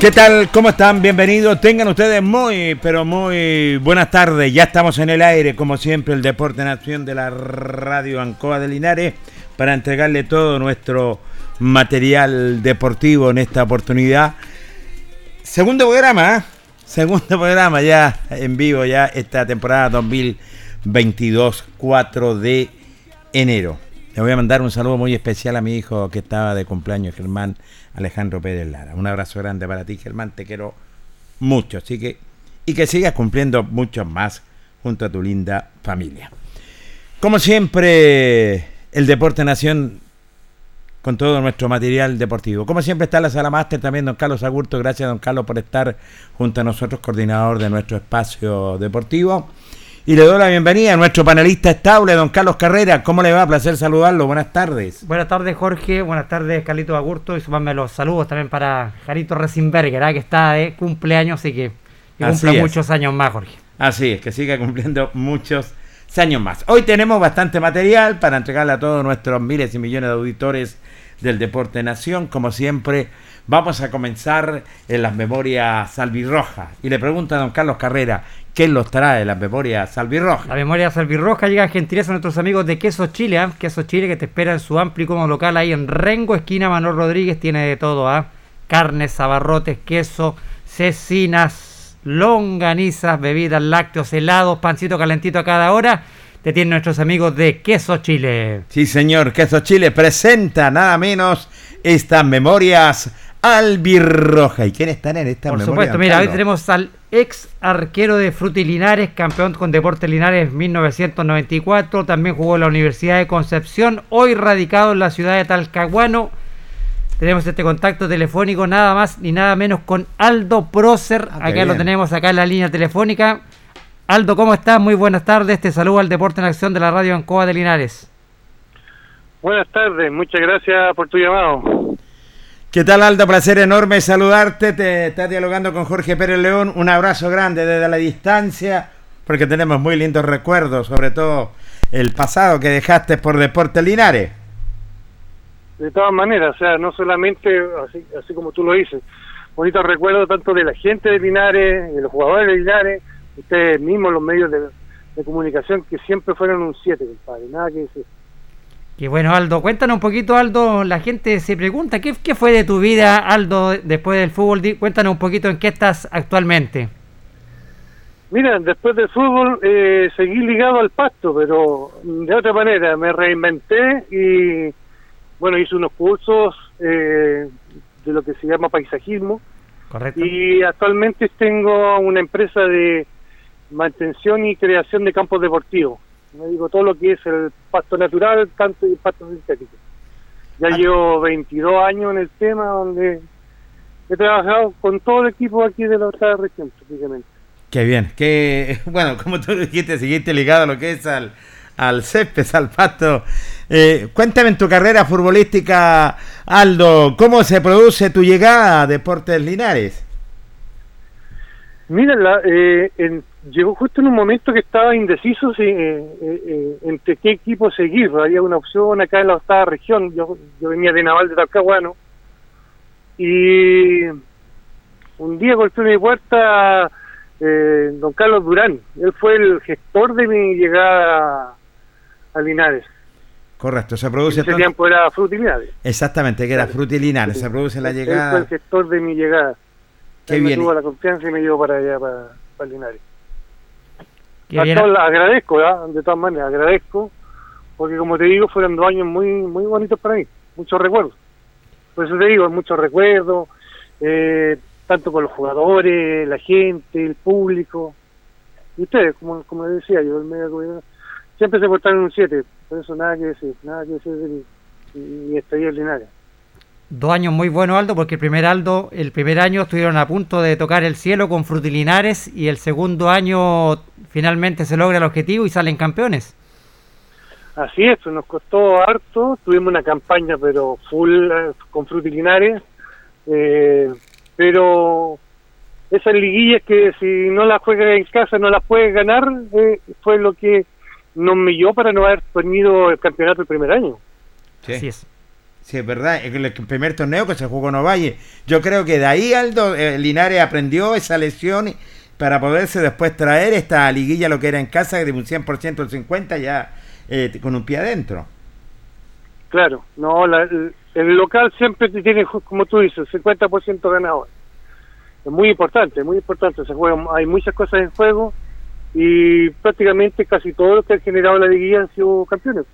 ¿Qué tal? ¿Cómo están? Bienvenidos. Tengan ustedes muy, pero muy buenas tardes. Ya estamos en el aire, como siempre, el Deporte Nación de la Radio Ancoa de Linares, para entregarle todo nuestro material deportivo en esta oportunidad. Segundo programa, ¿eh? Segundo programa ya en vivo, ya esta temporada 2022, 4 de enero. Le voy a mandar un saludo muy especial a mi hijo que estaba de cumpleaños, Germán Alejandro Pérez Lara. Un abrazo grande para ti, Germán, te quiero mucho. Así que, y que sigas cumpliendo muchos más junto a tu linda familia. Como siempre, el Deporte Nación con todo nuestro material deportivo. Como siempre está la sala máster también don Carlos Agurto. Gracias don Carlos por estar junto a nosotros, coordinador de nuestro espacio deportivo. Y le doy la bienvenida a nuestro panelista estable, don Carlos Carrera. ¿Cómo le va? Placer saludarlo. Buenas tardes. Buenas tardes, Jorge. Buenas tardes, Carlito Agurto. Y sumarme los saludos también para Jarito Resinberger, ¿eh? que está de cumpleaños y que, cumple muchos años más, Jorge. Así es, que siga cumpliendo muchos años más. Hoy tenemos bastante material para entregarle a todos nuestros miles y millones de auditores del Deporte Nación. Como siempre, vamos a comenzar en las memorias salvirrojas. Y le pregunta a don Carlos Carrera, ¿Qué los trae la memoria salvirroja? La memoria salvirroja llega a gentileza a nuestros amigos de Queso Chile, ¿ah? Queso Chile que te espera en su amplio y cómodo local ahí en Rengo, esquina Manuel Rodríguez, tiene de todo, ¿ah? Carnes, sabarrotes, queso, cecinas, longanizas, bebidas, lácteos, helados, pancito calentito a cada hora. Te tienen nuestros amigos de Queso Chile. Sí, señor, Queso Chile presenta nada menos estas memorias albirroja. ¿Y quién están en esta Por supuesto, mira, hoy tenemos al ex arquero de Frutilinares, campeón con Deportes Linares 1994, también jugó en la Universidad de Concepción, hoy radicado en la ciudad de Talcahuano. Tenemos este contacto telefónico nada más ni nada menos con Aldo Prócer. Ah, acá lo tenemos acá en la línea telefónica. Aldo, ¿cómo estás? Muy buenas tardes. Te saludo al Deporte en Acción de la radio Ancoa de Linares. Buenas tardes, muchas gracias por tu llamado. ¿Qué tal, Aldo? Placer enorme saludarte. Te estás dialogando con Jorge Pérez León. Un abrazo grande desde la distancia, porque tenemos muy lindos recuerdos, sobre todo el pasado que dejaste por Deportes Linares. De todas maneras, o sea, no solamente así, como tú lo dices, bonitos recuerdos tanto de la gente de Linares, de los jugadores de Linares, ustedes mismos, los medios de, comunicación, que siempre fueron un 7, compadre, nada que decir. Qué bueno, Aldo. Cuéntanos un poquito, Aldo. La gente se pregunta, ¿qué, ¿qué fue de tu vida, Aldo, después del fútbol? Cuéntanos un poquito en qué estás actualmente. Mira, después del fútbol eh, seguí ligado al pasto, pero de otra manera, me reinventé y, bueno, hice unos cursos eh, de lo que se llama paisajismo. Correcto. Y actualmente tengo una empresa de mantención y creación de campos deportivos. Me digo todo lo que es el pasto natural, tanto y pasto sintético. Ya ah. llevo 22 años en el tema donde he trabajado con todo el equipo aquí de la otra región, prácticamente. Qué bien, que bueno, como tú dijiste, seguiste ligado a lo que es al, al césped, al pasto. Eh, cuéntame en tu carrera futbolística, Aldo, ¿cómo se produce tu llegada a Deportes Linares? Mira, eh, llegó justo en un momento que estaba indeciso eh, entre qué equipo seguir. Había una opción acá en la octava región. Yo, yo venía de Naval de Talcahuano. Y un día golpeó mi puerta don Carlos Durán. Él fue el gestor de mi llegada a Linares. Correcto, se produce... ese tiempo era Frutilinares. Exactamente, que era Frutilinares, se produce la llegada... fue el gestor de mi llegada. Qué bien. Me tuvo la confianza y me llevó para allá, para, Linares. Qué bien. agradezco, de todas maneras, agradezco, porque como te digo, fueron dos años muy muy bonitos para mí, muchos recuerdos. Por eso te digo, muchos recuerdos, eh, tanto con los jugadores, la gente, el público, y ustedes, como, como decía yo, el medio siempre se portaron un 7, por eso nada que decir, nada que decir de y, y estaría Linares. Dos años muy buenos, Aldo, porque el primer Aldo, el primer año estuvieron a punto de tocar el cielo con Frutilinares y el segundo año finalmente se logra el objetivo y salen campeones. Así es, nos costó harto, tuvimos una campaña pero full eh, con Frutilinares, eh, pero esas liguillas que si no las juegas en casa no las puedes ganar, eh, fue lo que nos milló para no haber tenido el campeonato el primer año. Sí. Así es. Sí, es verdad, el primer torneo que se jugó en Ovalle. Yo creo que de ahí Aldo eh, Linares aprendió esa lesión para poderse después traer esta liguilla, lo que era en casa, de un 100% al 50% ya eh, con un pie adentro. Claro, no, el, local siempre tiene, como tú dices, 50% ganador. Es muy importante, muy importante. Se juega, hay muchas cosas en juego y prácticamente casi todos los que han generado la liguilla han sido campeones.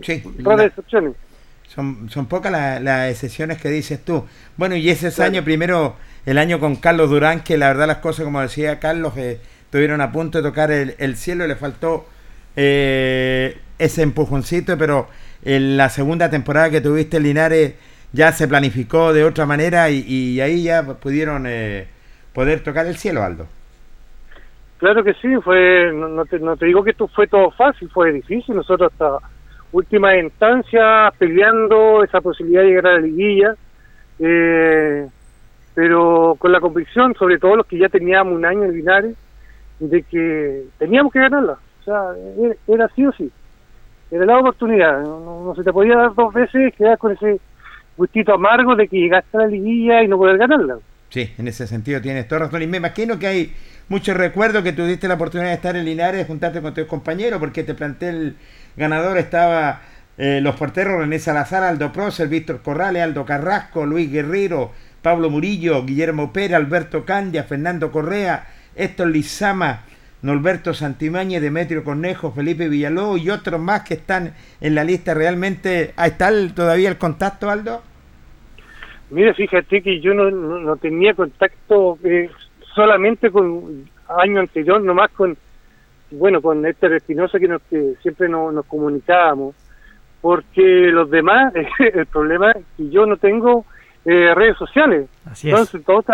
Sí, todas las excepciones. Son, son pocas las excepciones que dices tú. Bueno, y ese año primero, el año con Carlos Durán, que la verdad las cosas, como decía Carlos, eh, estuvieron a punto de tocar el, el cielo, le faltó eh, ese empujoncito, pero en la segunda temporada que tuviste Linares ya se planificó de otra manera y, ahí ya pudieron eh, poder tocar el cielo, Aldo. Claro que sí, fue no, te, no te digo que esto fue todo fácil, fue difícil. Nosotros hasta última instancia peleando esa posibilidad de llegar a la liguilla, eh, pero con la convicción, sobre todo los que ya teníamos un año en Linares, de que teníamos que ganarla. O sea, era, así o sí. Era la oportunidad. No, se te podía dar dos veces quedar con ese gustito amargo de que llegaste a la liguilla y no poder ganarla. Sí, en ese sentido tienes toda razón. Y me imagino que hay muchos recuerdos que tuviste la oportunidad de estar en Linares, juntarte con tus compañeros, porque te planté el ganador estaba eh, los porteros René Salazar, Aldo Procer, Víctor Corrales, Aldo Carrasco, Luis Guerrero, Pablo Murillo, Guillermo Pérez, Alberto Candia, Fernando Correa, Héctor Lizama, Norberto Santimañez, Demetrio Cornejo, Felipe Villalobos y otros más que están en la lista. ¿Realmente está todavía el contacto, Aldo? Mire, fíjate que yo no, tenía contacto eh, solamente con año anterior, nomás con, bueno, con este Espinosa que, nos, que siempre nos comunicábamos, porque los demás, el problema es que yo no tengo eh, redes sociales. Entonces todos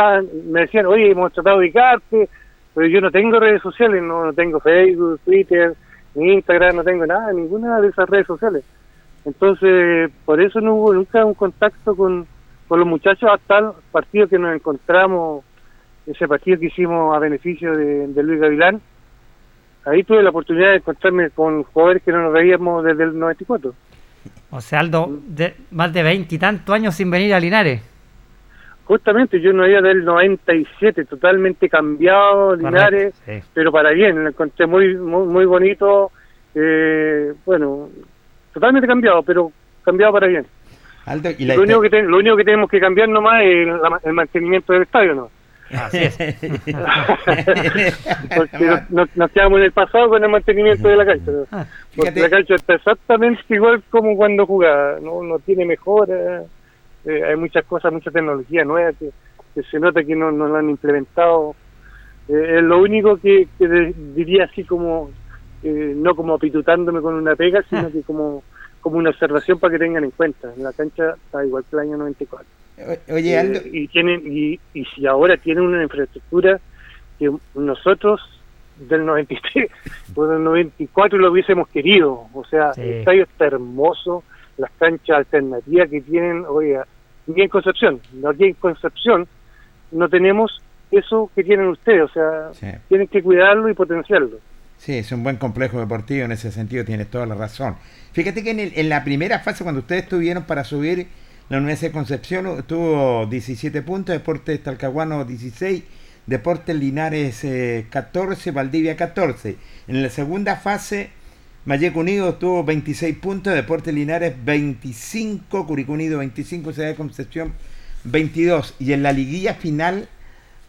me decían, oye, hemos tratado de ubicarte, pero yo no tengo redes sociales, no, no tengo Facebook, Twitter, Instagram, no tengo nada, ninguna de esas redes sociales. Entonces, por eso no hubo nunca un contacto con, con los muchachos hasta el partido que nos encontramos, ese partido que hicimos a beneficio de, Luis Gavilán. Ahí tuve la oportunidad de encontrarme con jugadores que no nos veíamos desde el 94. O sea, Aldo, de, más de veinte y tantos años sin venir a Linares. Justamente, yo no era del 97, totalmente cambiado, Linares, pero para bien, lo encontré muy, muy, muy bonito, eh, bueno, totalmente cambiado, pero cambiado para bien. lo, único que lo único que tenemos que cambiar nomás es el mantenimiento del estadio, ¿no? Así es. porque nos, quedamos en el pasado con el mantenimiento de la cancha. Ah, porque la cancha está exactamente igual como cuando jugaba, no, no tiene mejora, eh, hay muchas cosas, mucha tecnología nueva que, se nota que no, no lo han implementado. Eh, es lo único que, diría así como, eh, no como apitutándome con una pega, sino que como, como una observación para que tengan en cuenta. La cancha está igual que el año 94. Oye, Aldo. y, tienen, y, y si ahora tienen una infraestructura que nosotros del 93 o del 94 lo hubiésemos querido. O sea, el estadio está hermoso, las canchas alternativas que tienen, oiga, ni en Concepción, aquí en Concepción no tenemos eso que tienen ustedes, o sea, tienen que cuidarlo y potenciarlo. Sí, es un buen complejo deportivo en ese sentido, tienes toda la razón. Fíjate que en, en la primera fase, cuando ustedes estuvieron para subir, la Universidad de Concepción tuvo 17 puntos, Deportes Talcahuano 16, Deportes Linares 14, eh, Valdivia 14. En la segunda fase Mayeco Unido tuvo 26 puntos, Deportes Linares 25, Curicó Unido 25, Ciudad de Concepción 22. Y en la liguilla final,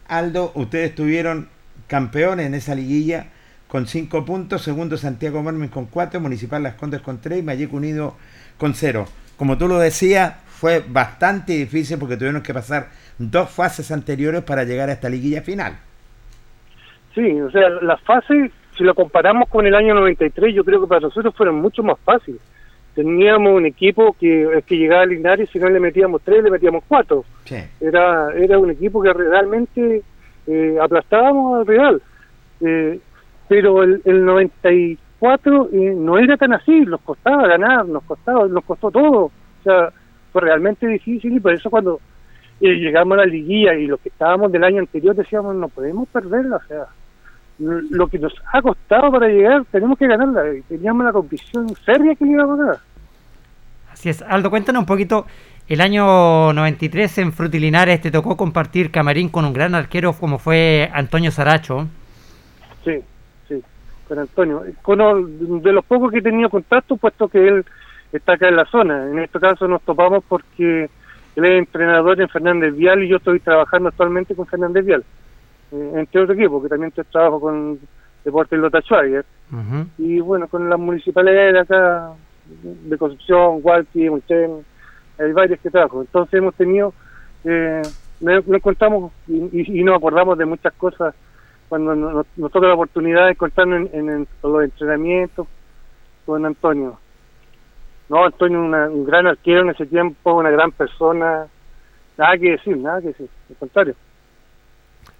Aldo, ustedes tuvieron campeones en esa liguilla con 5 puntos, segundo Santiago Mormen con 4, Municipal Las Condes con 3 y Mayeco Unido con 0. Como tú lo decías, fue bastante difícil porque tuvieron que pasar dos fases anteriores para llegar a esta liguilla final. Sí, o sea, la fase si lo comparamos con el año 93, yo creo que para nosotros fueron mucho más fáciles. Teníamos un equipo que es que llegaba a Linares, si no le metíamos tres, le metíamos cuatro. Era era un equipo que realmente eh, aplastábamos al Real. Eh, pero el, el 94 eh, no era tan así, nos costaba ganar, nos costaba, nos costó todo. O sea, fue realmente difícil y por eso cuando llegamos a la liguilla y los que estábamos del año anterior decíamos, no podemos perderla, o sea, lo que nos ha costado para llegar, tenemos que ganarla. Teníamos la convicción seria que le iba a ganar. Así es. Aldo, cuéntanos un poquito. El año 93 en Frutilinares te tocó compartir camarín con un gran arquero como fue Antonio Saracho. Sí, sí, con Antonio. Con, de los pocos que he tenido contacto, puesto que él está acá en la zona. En este caso nos topamos porque él es entrenador en Fernández Vial y yo estoy trabajando actualmente con Fernández Vial. Eh, entre otro equipo, que también trabajo con Deportes Lota Schwager, y bueno, con las municipalidades de acá, de Concepción, Hualqui, Muchen, hay varios que trabajo. Entonces hemos tenido, eh, nos, encontramos y, nos acordamos de muchas cosas cuando nos, toca la oportunidad de encontrarnos en, los entrenamientos con Antonio. No, Antonio un gran arquero en ese tiempo, una gran persona, nada que decir, nada que decir, al contrario.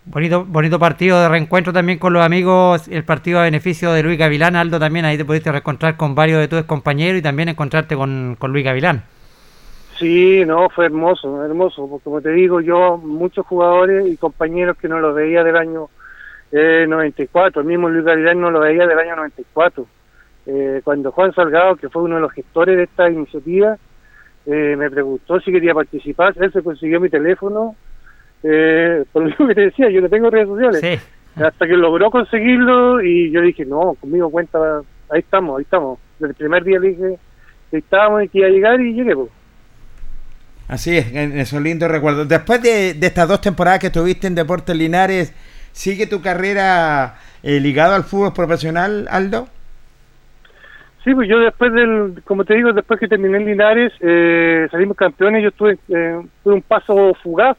Bonito, bonito partido de reencuentro también con los amigos, el partido a beneficio de Luis Gavilán, Aldo, también ahí te pudiste reencontrar con varios de tus compañeros y también encontrarte con, con Luis Gavilán. Sí, no, fue hermoso, hermoso, porque como te digo, yo muchos jugadores y compañeros que no los veía del año eh, 94, el mismo Luis Gavilán no lo veía del año 94. Eh, cuando Juan Salgado, que fue uno de los gestores de esta iniciativa, eh, me preguntó si quería participar, él se consiguió mi teléfono, eh, por lo mismo que te decía, yo no tengo redes sociales. Hasta que logró conseguirlo y yo dije, no, conmigo cuenta, ahí estamos, ahí estamos. Desde el primer día le dije que estábamos y que iba a llegar y llegué. Así es, en esos lindos recuerdos. Después de, estas dos temporadas que estuviste en Deportes Linares, ¿sigue tu carrera eh, ligada al fútbol profesional, Aldo? Sí, pues yo después del, como te digo, después que terminé en Linares, eh, salimos campeones, yo tuve, eh, tuve un paso fugaz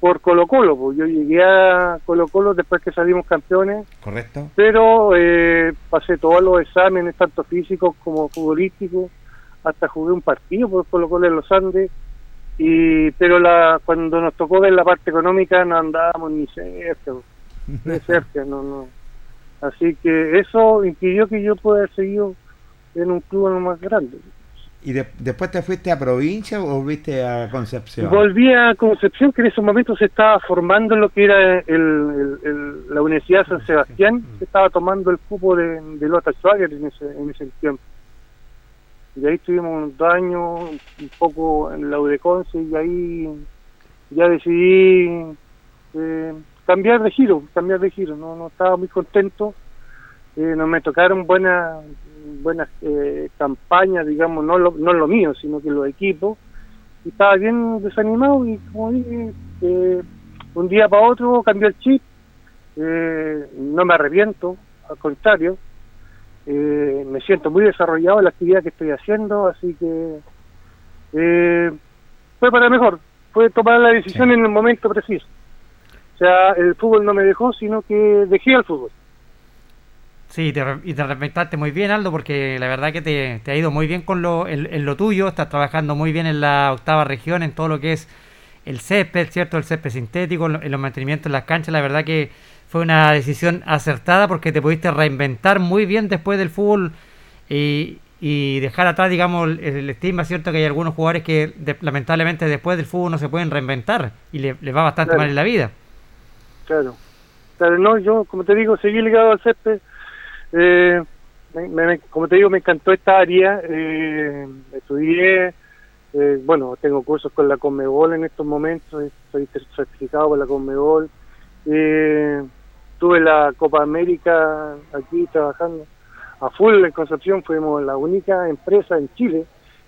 por Colo Colo, pues yo llegué a Colo Colo después que salimos campeones. Correcto. Pero eh, pasé todos los exámenes, tanto físicos como futbolísticos, hasta jugué un partido por Colo Colo en los Andes. Y, pero la, cuando nos tocó ver la parte económica no andábamos ni cerca, ni cerca, no, no. Así que eso impidió que yo pueda seguir en un club más grande. ¿Y después te fuiste a provincia o volviste a Concepción? Volví a Concepción, que en ese momento se estaba formando lo que era el, la Universidad de San Sebastián, se estaba tomando el cupo de, de Lota Schwager en ese, en ese tiempo. Y ahí estuvimos dos años, un poco en la UDECONCE, y ahí ya decidí eh, cambiar de giro, cambiar de giro, no, no estaba muy contento, eh, no me tocaron buenas buenas eh, campañas, digamos, no lo, no lo mío, sino que los equipos, y estaba bien desanimado y como dije, eh, un día para otro cambió el chip, eh, no me arrepiento, al contrario, eh, me siento muy desarrollado en la actividad que estoy haciendo, así que eh, fue para mejor, fue tomar la decisión en el momento preciso. O sea, el fútbol no me dejó, sino que dejé al fútbol. Sí, te, y te reinventaste muy bien, Aldo, porque la verdad que te, te ha ido muy bien con lo, en, en, lo tuyo, estás trabajando muy bien en la octava región, en todo lo que es el césped, ¿cierto? El césped sintético, en los mantenimientos en las canchas, la verdad que fue una decisión acertada porque te pudiste reinventar muy bien después del fútbol y, y dejar atrás, digamos, el, el, estigma, ¿cierto? Que hay algunos jugadores que de, lamentablemente después del fútbol no se pueden reinventar y les le va bastante Claro. mal en la vida. Claro. Claro, no, yo, como te digo, seguí ligado al césped. Eh, me- me- como te digo, me encantó esta área. Eh, estudié, eh, bueno, tengo cursos con la Conmebol en estos momentos. Estoy certificado por la Conmebol. Eh, tuve la Copa América aquí trabajando a full en Concepción. Fuimos la única empresa en Chile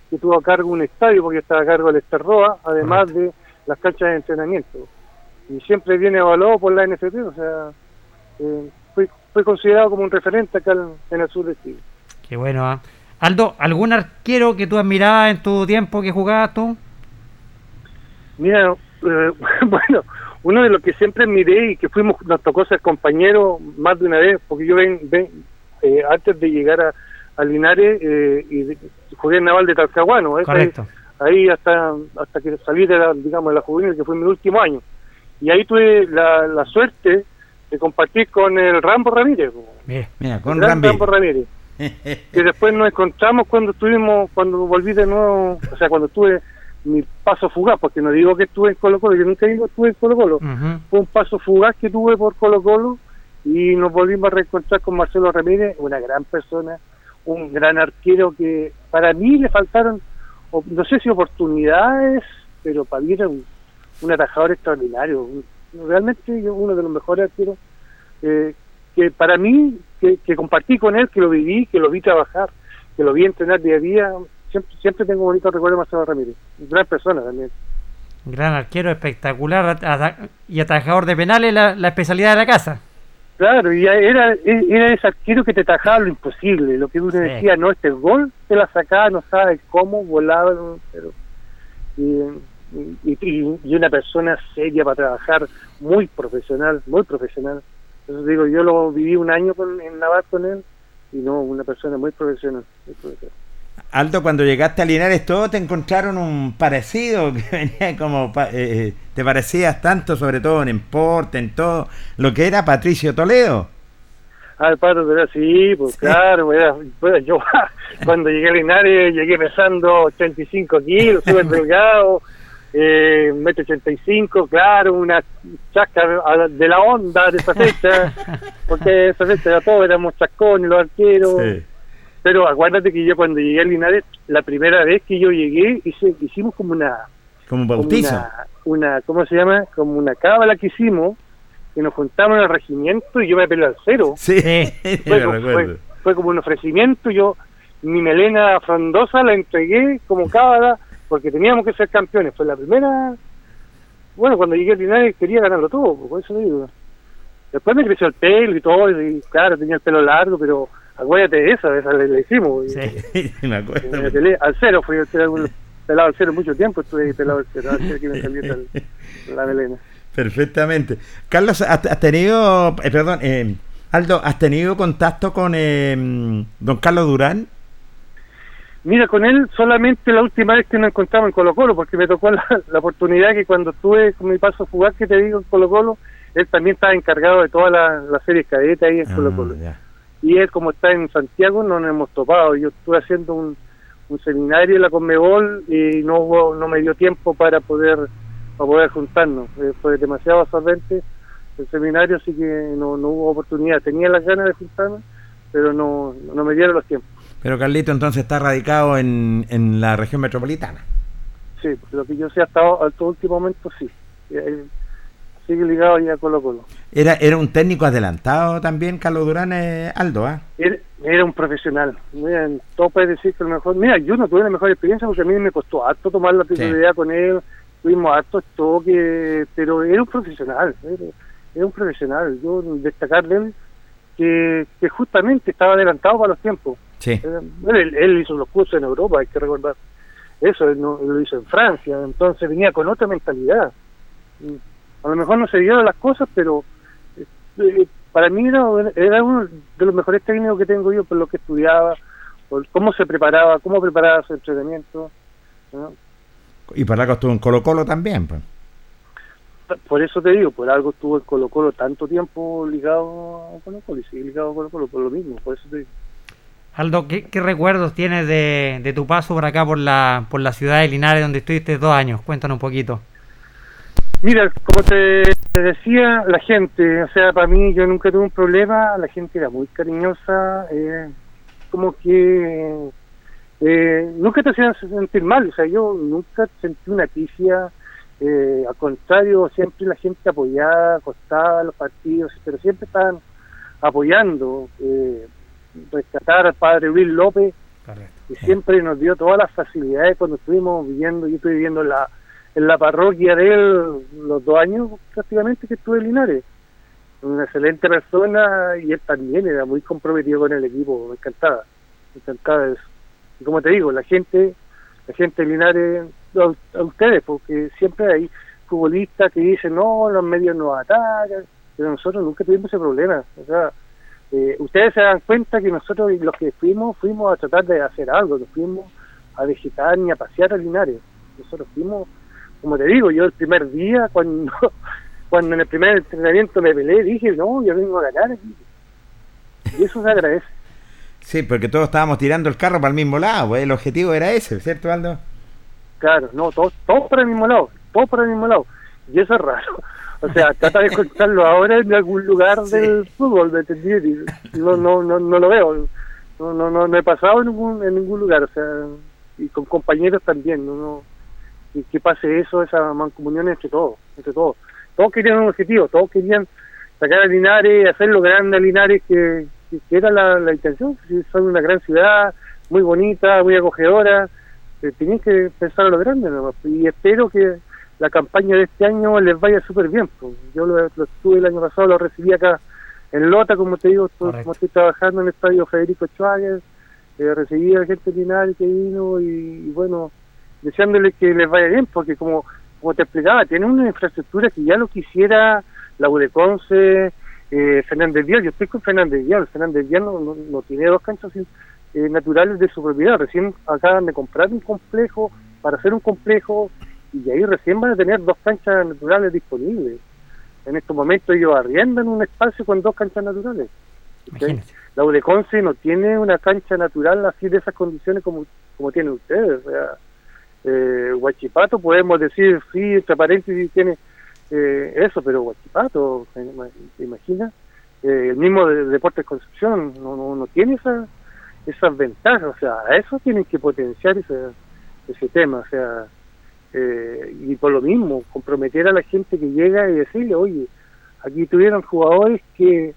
que tuvo a cargo un estadio, porque estaba a cargo del Esterroa, además de las canchas de entrenamiento y siempre viene evaluado por la NFP, o sea, eh, fui considerado como un referente acá en, en el sur de Chile. Qué bueno, ¿ah? Aldo, ¿algún arquero que tú admirabas en tu tiempo que jugabas tú? Mira, eh, bueno, uno de los que siempre miré y que fuimos, nos tocó ser compañeros más de una vez, porque yo ven, ven eh, antes de llegar a, a Linares eh, y de- jugué en Naval de Talcahuano, ¿eh? Correcto. ahí, ahí hasta hasta que salí de la, digamos, de la juvenil, que fue mi último año. Y ahí tuve la, la suerte de compartir con el Rambo Ramírez. Mira, con Rambi. Rambo Ramírez. que después nos encontramos cuando estuvimos, cuando volví de nuevo, o sea, cuando tuve mi paso fugaz, porque no digo que estuve en Colo Colo, yo nunca digo que estuve en Colo Colo, fue un paso fugaz que tuve por Colo Colo y nos volvimos a reencontrar con Marcelo Ramírez, una gran persona, un gran arquero que para mí le faltaron, no sé si oportunidades, pero para mí era un, un atajador extraordinario, un- realmente yo- uno de los mejores arqueros eh, que para mí, que, que compartí con él, que lo viví, que lo vi trabajar, que lo vi entrenar día a día, siempre, siempre tengo bonitos recuerdos de Marcelo Ramírez, gran persona también. Gran arquero, espectacular y atajador de penales, la, la especialidad de la casa. Claro, y era, era ese arquero que te tajaba lo imposible, lo que uno Sí. decía, no, este gol, te la sacaba, no sabe cómo, volaba, pero... Y, y, y- una persona seria para trabajar, muy profesional, muy profesional. Entonces digo, yo lo viví un año con, en Navarre con él, y no, una persona muy profesional. muy profesional. Aldo, cuando llegaste a Linares, todos te encontraron un parecido que venía como. eh, eh, te parecías tanto, sobre todo en porte, en todo, lo que era Patricio Toledo. Ah, el padre era así, pues claro, era, bueno, yo cuando llegué a Linares llegué pesando 85 kilos, súper delgado, eh, metro 85, claro, una chasca de la onda de esa fecha, porque esa fecha ya todos éramos chascones, los arqueros, pero acuérdate que yo cuando llegué a Linares, la primera vez que yo llegué, hice, hicimos como una, Como un como bautizo. una, una, ¿cómo se llama? Como una cábala que hicimos, que nos juntamos en el regimiento y yo me pelé al cero Sí, Sí. fue, como- fue- fue como un ofrecimiento, yo mi melena frondosa la entregué como cábala porque teníamos que ser campeones, fue la primera, bueno, cuando llegué a Linares quería ganarlo todo, pues, por eso digo. Después me creció el pelo y todo, y claro, tenía el pelo largo, pero acuérdate de esa, esa le, le hicimos. y- Sí. me acuerdo. al cero, fui un pelado al cero mucho tiempo, estuve pelado al cero, al cero que me salió tal- la melena. Perfectamente. Carlos, ¿has, has tenido, eh, perdón, eh, Aldo, ¿has tenido contacto con eh, don Carlos Durán? Mira, con él solamente la última vez que nos encontramos en Colo Colo, porque me tocó la, la oportunidad que cuando estuve con mi paso fugaz que te digo en Colo Colo, él también estaba encargado de todas las las series cadetes ahí en Colo Colo. Ah, ya. Y él, como está en Santiago, no nos hemos topado. Yo estuve haciendo un, un seminario en la Conmebol y no hubo, no me dio tiempo para poder para poder juntarnos. Eh, fue demasiado absorbente el seminario, así que no, no hubo oportunidad. Tenía las ganas de juntarnos, pero no, no me dieron los tiempos. Pero Carlito entonces está radicado en, en la región metropolitana. Sí, lo que yo sé hasta, hasta último momento sí. eh, sigue ligado ahí a Colo Colo. Era, era un técnico adelantado también, Carlos Durán eh, Aldo, ¿ah? Era, era un profesional. Mira, todo puede decir que lo mejor. Mira, yo no tuve la mejor experiencia porque a mí me costó harto tomar la titularidad con él. Tuvimos harto toque, pero era un profesional. Era, era un profesional. Yo destacar de él que, que justamente estaba adelantado para los tiempos. Sí. Eh, Él, él hizo los cursos en Europa, hay que recordar. Eso, él, no- él lo hizo en Francia, entonces venía con otra mentalidad. A lo mejor no se dieron las cosas, pero eh, eh, para mí era, era uno de los mejores técnicos que tengo yo por lo que estudiaba, por cómo se preparaba, cómo preparaba su entrenamiento. ¿no? Y por algo estuvo en Colo Colo también, pues. Por eso te digo, por algo estuvo en Colo Colo tanto tiempo ligado a Colo Colo y sigue ligado a Colo Colo por lo mismo, por eso te digo. Aldo, ¿qué, recuerdos tienes de, tu paso por acá, por la, por la ciudad de Linares, donde estuviste dos años? Cuéntanos un poquito. Mira, como te, te decía, la gente, o sea, para mí yo nunca tuve un problema, la gente era muy cariñosa, eh, como que eh, nunca te hacían sentir mal, o sea, yo nunca sentí una ticia, eh, al contrario, siempre la gente apoyaba, acostaba los partidos, pero siempre estaban apoyando, eh, rescatar al padre Luis López, y siempre nos dio todas las facilidades cuando estuvimos viviendo, yo estoy viviendo en la, en la parroquia de él los dos años prácticamente que estuve en Linares. Una excelente persona y él también era muy comprometido con el equipo, me encantaba, me encantaba eso. Y como te digo, la gente, la gente de Linares, a, a ustedes, porque siempre hay futbolistas que dicen, no, los medios nos atacan, pero nosotros nunca tuvimos ese problema. O sea, eh, ustedes se dan cuenta que nosotros los que fuimos, fuimos a tratar de hacer algo, no fuimos a visitar ni a pasear a Linares. Nosotros fuimos, como te digo, yo el primer día, cuando cuando en el primer entrenamiento me peleé, dije, no, yo vengo a ganar aquí. Y eso se agradece. Sí, porque todos estábamos tirando el carro para el mismo lado, pues, el objetivo era ese, ¿cierto, Aldo? Claro, no, todos todo para el mismo lado, todos para el mismo lado. Y eso es raro. O sea, trata de contarlo ahora en algún lugar del fútbol, ¿me entendí? No, no, no, no lo veo. No, no, no, no he pasado en ningún, en ningún lugar. O sea, y con compañeros también. No, no, y que pase eso, esa mancomunión entre todos, entre todos. Todos querían un objetivo, todos querían sacar a Linares, hacerlo grande a Linares, que, que, que era la, la intención. Son una gran ciudad, muy bonita, muy acogedora, eh, tenían que pensar a lo grande nomás. Y espero que la campaña de este año les vaya súper bien. pues. Yo lo, lo estuve el año pasado, lo recibí acá en Lota, como te digo, como estoy trabajando en el estadio Federico Schwager, eh, recibí a gente Linares que vino y, y bueno, deseándole que les vaya bien, porque como, como te explicaba, tienen una infraestructura que ya lo quisiera la Udeconce, eh, Fernández Díaz, yo estoy con Fernández Díaz, Fernández Díaz no, no, no tiene dos canchas eh, naturales de su propiedad, recién acaban de comprar un complejo para hacer un complejo y ahí recién van a tener dos canchas naturales disponibles. En estos momentos ellos arriendan un espacio con dos canchas naturales. Imagínate. La Udeconce no tiene una cancha natural así de esas condiciones como, como tienen ustedes. O sea, eh, Huachipato podemos decir, sí, entre paréntesis tiene eh, eso, pero Huachipato, ¿te te imaginas? Eh, el mismo de, Deportes Concepción no, no, no tiene esa, esas ventajas, o sea, a eso tienen que potenciar ese, ese tema, o sea, eh, y por lo mismo, comprometer a la gente que llega y decirle, oye, aquí tuvieron jugadores que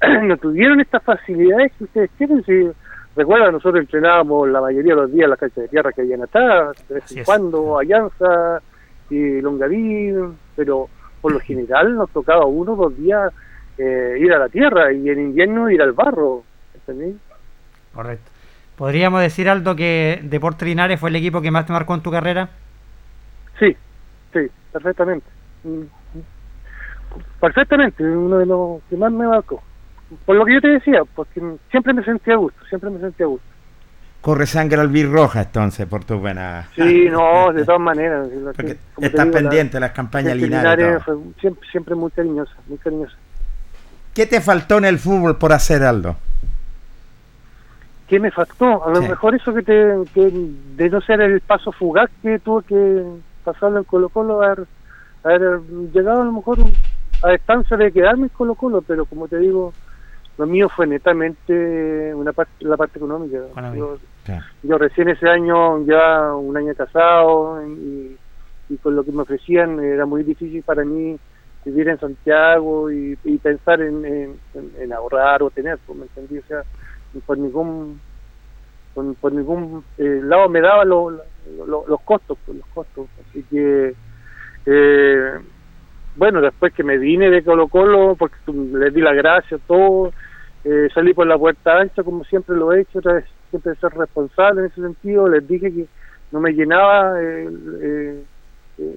no tuvieron estas facilidades que ustedes tienen. Si recuerda, nosotros entrenábamos la mayoría de los días en las canchas de tierra que habían atrás, de vez en cuando, Alianza y Longaví, pero por lo general nos tocaba uno o dos días eh, ir a la tierra y en invierno ir al barro. ¿entendí? Correcto. ¿Podríamos decir, Aldo, que Deportes Linares fue el equipo que más te marcó en tu carrera? Sí, sí, perfectamente. Mm, Perfectamente, uno de los que más me marcó. Por lo que yo te decía, porque siempre me sentí a gusto, siempre me sentí a gusto. Corre sangre albirroja entonces por tu buena... Sí, no, de todas maneras. Porque como estás digo, la pendiente de las campañas Linares. Fue siempre, siempre muy cariñosa, muy cariñosa. ¿Qué te faltó en el fútbol por hacer, Aldo? ¿Qué me faltó? A lo Sí. mejor eso que te que de no ser el paso fugaz que tuve que pasarlo en Colo Colo, haber, haber llegado a lo mejor a distancia de quedarme en Colo Colo, pero como te digo, lo mío fue netamente una parte la parte económica. Yo, Claro. yo recién ese año, ya un año casado y, y con lo que me ofrecían era muy difícil para mí vivir en Santiago y, pensar en, en, ahorrar o tener, pues, ¿me entendí? O sea, por ningún por, ningún eh, lado me los costos, pues, los costos. Así que, eh, bueno, después que me vine de Colo Colo, porque les di la gracia, todo, eh, salí por la puerta ancha, como siempre lo he hecho, otra vez, siempre ser responsable en ese sentido, les dije que no me llenaba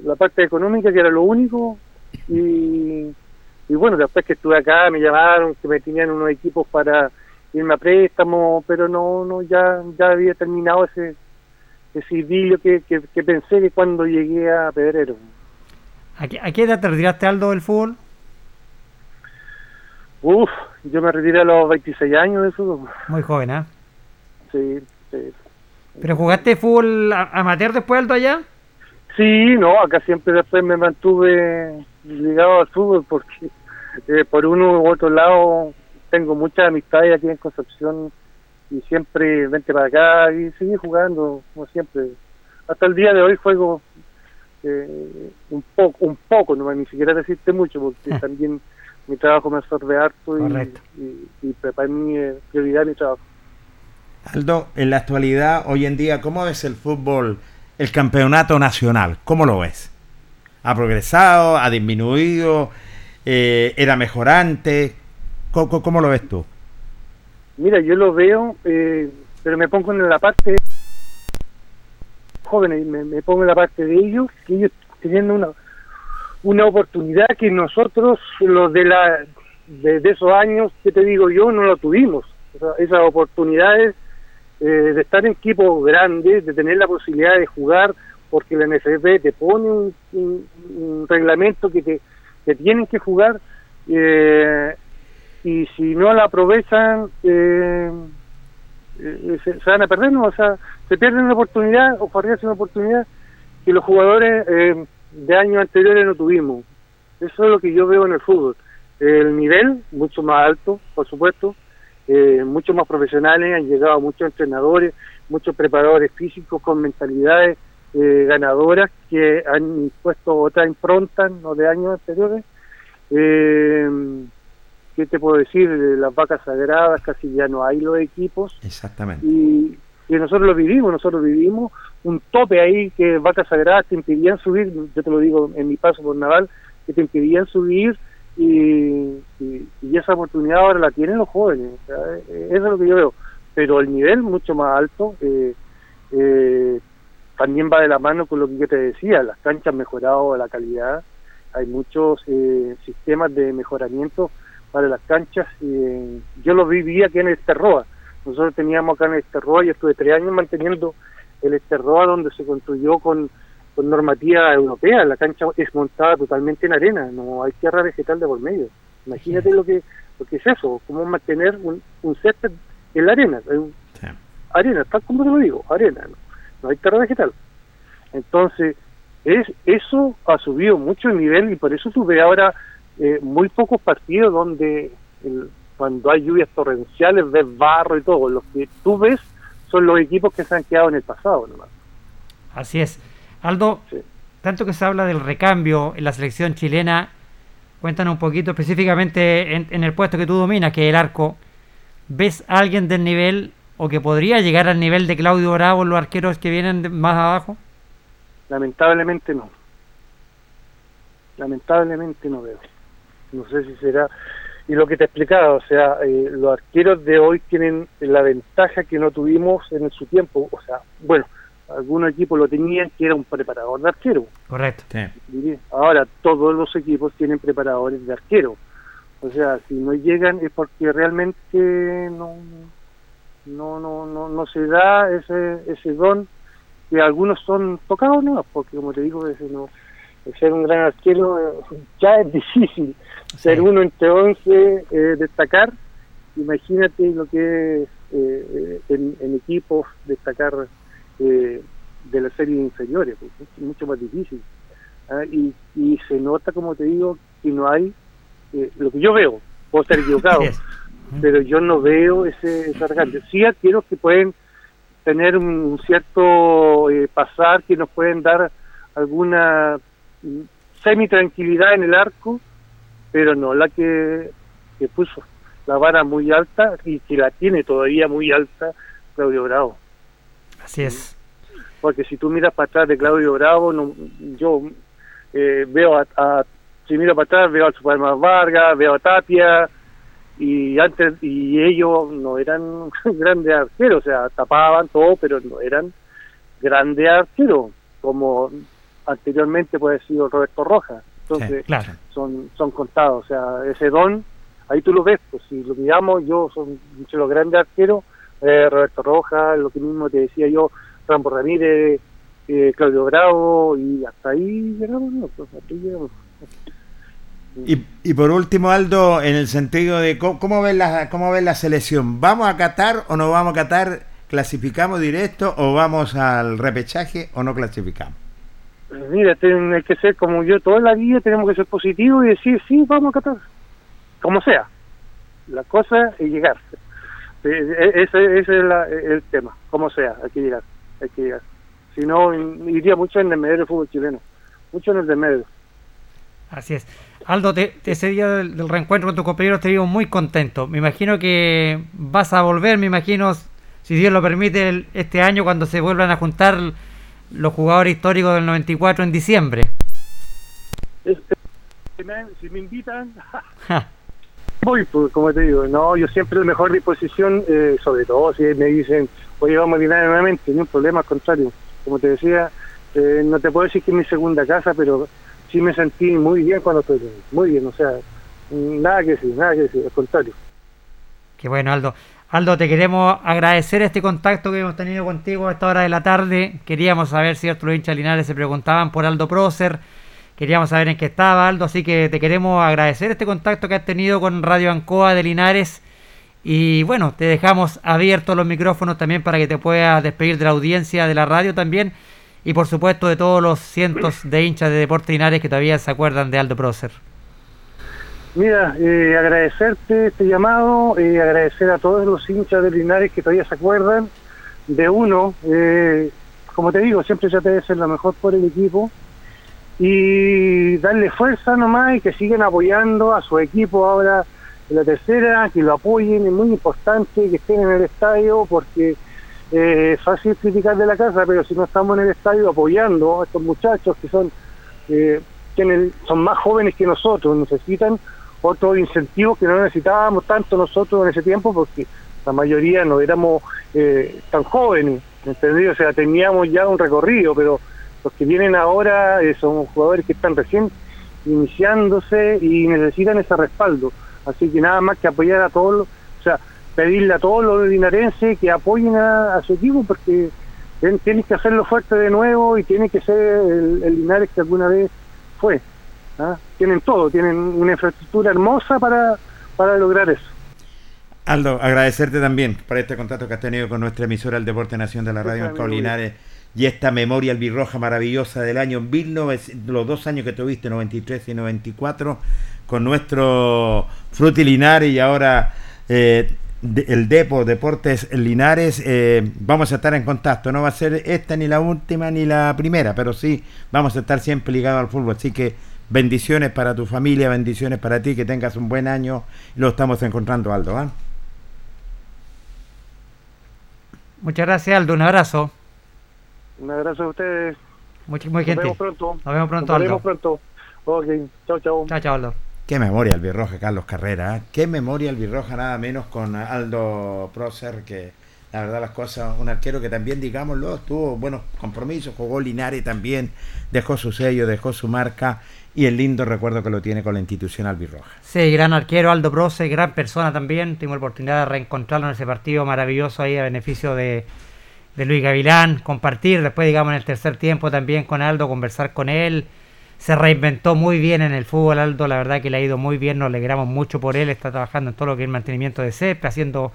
la parte económica, que era lo único, y, y bueno, después que estuve acá me llamaron, que me tenían unos equipos para irme a préstamo, pero no, no, ya, ya había terminado ese, ese idilio que, que, pensé que cuando llegué a Pedrero. ¿A qué, ¿A qué edad te retiraste, Aldo, del fútbol? Uf, yo me retiré a los 26 años de fútbol. Muy joven, ¿ah? Sí, sí. ¿Pero jugaste fútbol amateur después, Aldo, allá? Sí, no, acá siempre después me mantuve ligado al fútbol porque eh, por uno u otro lado tengo muchas amistades aquí en Concepción y siempre vente para acá y sigue jugando como siempre. Hasta el día de hoy juego eh, un poco, un poco, no ni siquiera decirte mucho porque ah. también mi trabajo me absorbe harto y, y, para mí es prioridad mi trabajo. Aldo, en la actualidad, hoy en día, ¿cómo ves el fútbol, el campeonato nacional? ¿Cómo lo ves? ¿Ha progresado? ¿Ha disminuido? Eh, ¿Era mejorante? ¿Cómo, lo ves tú? Mira, yo lo veo, eh, pero me pongo en la parte jóvenes, me, pongo en la parte de ellos, que ellos teniendo una una oportunidad que nosotros, los de la de, esos años, que te digo yo, no lo tuvimos. esas oportunidades eh, de estar en equipos grandes, de tener la posibilidad de jugar, porque la NFP te pone un, reglamento que te que tienen que jugar. Eh, y si no la aprovechan eh, eh, se, van a perder, ¿no? o sea, se pierden una oportunidad o ser una oportunidad que los jugadores eh, de años anteriores no tuvimos. Eso es lo que yo veo en el fútbol. El nivel, mucho más alto, por supuesto, eh, mucho más profesionales, han llegado muchos entrenadores, muchos preparadores físicos con mentalidades ganadoras que han puesto otra impronta ¿no? de años anteriores. Eh, ¿qué te puedo decir? De las vacas sagradas casi ya no hay los equipos. Exactamente. Y, nosotros lo vivimos, nosotros vivimos un tope ahí que vacas sagradas te impedían subir, yo te lo digo en mi paso por Naval, que te impedían subir y, y, esa oportunidad ahora la tienen los jóvenes. eso es lo que yo veo. Pero el nivel mucho más alto eh, eh, también va de la mano con lo que yo te decía, las canchas han mejorado la calidad, hay muchos eh, sistemas de mejoramiento para las canchas. y yo lo vivía aquí en el Esterroa. Nosotros teníamos acá en el Esterroa, y estuve tres años manteniendo el Esterroa donde se construyó con, con normativa europea. La cancha es montada totalmente en arena, no hay tierra vegetal de por medio. Imagínate lo que lo que es eso, cómo mantener un, un césped en la arena. Arena, tal como te lo digo, arena, no, no hay tierra vegetal. Entonces, es eso ha subido mucho el nivel y por eso tuve ahora eh, muy pocos partidos donde cuando hay lluvias torrenciales ves barro y todo. Los que tú ves son los equipos que se han quedado en el pasado nomás. Así es. Aldo, tanto que se habla del recambio en la selección chilena, cuéntanos un poquito específicamente en, el puesto que tú dominas, que es el arco. ¿Ves a alguien del nivel o que podría llegar al nivel de Claudio Bravo los arqueros que vienen más abajo? Lamentablemente no. Lamentablemente no veo no sé si será y lo que te explicaba, o sea, eh, los arqueros de hoy tienen la ventaja que no tuvimos en su tiempo, o sea, bueno, algunos equipos lo tenían que era un preparador de arquero. Correcto. Ahora todos los equipos tienen preparadores de arquero. O sea, si no llegan es porque realmente no no no no, no se da ese ese don que algunos son tocados no, porque como te digo, ese no ser un gran arquero eh, ya es difícil ser uno entre once, eh, destacar, imagínate lo que es eh, en, equipos destacar eh, de las series inferiores, pues, es mucho más difícil. ¿ah? y, y se nota, como te digo, que no hay, lo que yo veo, puedo estar equivocado, pero yo no veo ese, ese Sí arqueros que pueden tener un cierto pasar, que nos pueden dar alguna semi tranquilidad en el arco, pero no la que, que puso la vara muy alta y que la tiene todavía muy alta Claudio Bravo. Así es. Porque si tú miras para atrás de Claudio Bravo, no, yo eh, veo a, si miro para atrás veo al Superman Vargas, veo a Tapia y antes y ellos no eran grandes arqueros, o sea, tapaban todo, pero no eran grandes arqueros como anteriormente puede haber sido Roberto Rojas. Entonces, son son contados, o sea, ese don ahí tú lo ves, pues si lo miramos, yo son de los grandes arqueros, eh, Roberto Rojas, lo que mismo te decía yo, Rambo Ramírez, eh, Claudio Bravo, y hasta ahí llegamos, ¿no? Pues, y, y, por último, Aldo, en el sentido de cómo, ves la, cómo ves la selección, ¿vamos a Qatar o no vamos a Qatar? ¿Clasificamos directo o vamos al repechaje o no clasificamos? Mira, tiene que ser como yo toda la vida, tenemos que ser positivos y decir, sí, vamos a Qatar como sea. La cosa es llegar. E, e, ese, es el tema, como sea, hay que llegar, hay que llegar. Si no, iría mucho en el medio del fútbol chileno, mucho en el de medio. Así es. Aldo, ese día del, reencuentro con tu compañero te digo muy contento. Me imagino que vas a volver, me imagino, si Dios lo permite, este año cuando se vuelvan a juntar los jugadores históricos del 94 en diciembre. si me invitan, Voy, pues, como te digo, no, yo siempre la mejor disposición, eh, sobre todo si me dicen, oye, vamos a dinar nuevamente, ni un problema, al contrario. Como te decía, eh, no te puedo decir que es mi segunda casa, pero sí me sentí muy bien cuando estoy muy bien, o sea, nada que decir, nada que decir, al contrario. Qué bueno, Aldo. Aldo, te queremos agradecer este contacto que hemos tenido contigo a esta hora de la tarde. Queríamos saber si otros hinchas linares se preguntaban por Aldo Prócer Queríamos saber en qué estaba Aldo, así que te queremos agradecer este contacto que has tenido con Radio Ancoa de Linares. Y bueno, te dejamos abiertos los micrófonos también para que te puedas despedir de la audiencia de la radio también. Y por supuesto de todos los cientos de hinchas de Deportes Linares que todavía se acuerdan de Aldo Prócer. Mira, eh, agradecerte este llamado, eh, agradecer a todos los hinchas de Linares que todavía se acuerdan de uno. Eh, como te digo, siempre te debe ser lo mejor por el equipo y darle fuerza nomás y que sigan apoyando a su equipo ahora en la tercera, que lo apoyen, es muy importante que estén en el estadio porque eh, es fácil criticar de la casa, pero si no estamos en el estadio apoyando a estos muchachos que son eh, son más jóvenes que nosotros, necesitan otros incentivos que no necesitábamos tanto nosotros en ese tiempo porque la mayoría no éramos eh, tan jóvenes, ¿entendido? O sea, teníamos ya un recorrido, pero los que vienen ahora eh, son jugadores que están recién iniciándose y necesitan ese respaldo. Así que nada más que apoyar a todos, los, o sea, pedirle a todos los linarenses que apoyen a, su equipo porque tienen, que hacerlo fuerte de nuevo y tiene que ser el, Linares que alguna vez fue. ¿Ah? Tienen todo, tienen una infraestructura hermosa para, para lograr eso. Aldo, agradecerte también por este contacto que has tenido con nuestra emisora El Deporte Nación de la Radio en Linares y esta memoria albirroja maravillosa del año 1900, los dos años que tuviste, 93 y 94, con nuestro Fruti Linares y ahora eh, el Depo, Deportes Linares, eh, vamos a estar en contacto. No va a ser esta ni la última ni la primera, pero sí vamos a estar siempre ligados al fútbol. Así que bendiciones para tu familia, bendiciones para ti, que tengas un buen año. Lo estamos encontrando, Aldo. ¿ah? Muchas gracias, Aldo. Un abrazo. Un abrazo a ustedes. Muy, muy Nos vemos pronto. Nos vemos pronto, Nos vemos pronto. Ok, chao, chao. Chao, chao, Aldo. Qué memoria el Birroja, Carlos Carrera. ¿eh? Qué memoria el Birroja, nada menos con Aldo Prócer, que la verdad las cosas, un arquero que también, digámoslo, tuvo buenos compromisos, jugó Linares también, dejó su sello, dejó su marca y el lindo recuerdo que lo tiene con la institución albirroja. Sí, gran arquero Aldo Prócer, gran persona también. Tuvimos la oportunidad de reencontrarlo en ese partido maravilloso ahí a beneficio de de Luis Gavilán, compartir después, digamos, en el tercer tiempo también con Aldo, conversar con él. Se reinventó muy bien en el fútbol, Aldo, la verdad que le ha ido muy bien, nos alegramos mucho por él, está trabajando en todo lo que es el mantenimiento de césped, haciendo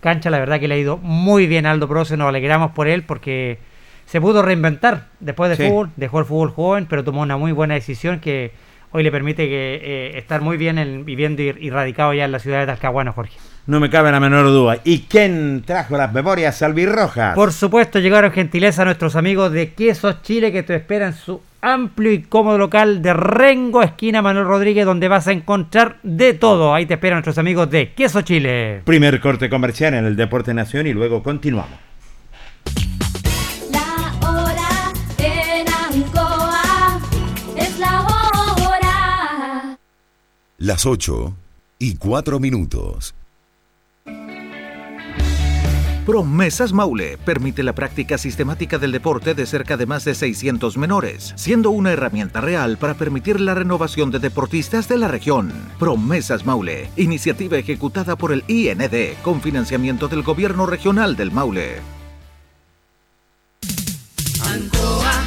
cancha, la verdad que le ha ido muy bien Aldo Proce, nos alegramos por él porque se pudo reinventar después del fútbol, dejó el fútbol joven, pero tomó una muy buena decisión que hoy le permite que, eh, estar muy bien en, viviendo y, radicado ya en la ciudad de Talcahuano, Jorge. No me cabe la menor duda. ¿Y quién trajo las memorias albirrojas? Por supuesto, llegaron gentileza nuestros amigos de Quesos Chile que te esperan su amplio y cómodo local de Rengo, esquina Manuel Rodríguez, donde vas a encontrar de todo. Ahí te esperan nuestros amigos de Queso Chile. Primer corte comercial en el Deporte Nación y luego continuamos. Las 8 y 4 minutos. Promesas Maule permite la práctica sistemática del deporte de cerca de más de 600 menores, siendo una herramienta real para permitir la renovación de deportistas de la región. Promesas Maule, iniciativa ejecutada por el IND con financiamiento del Gobierno Regional del Maule. Ancoa,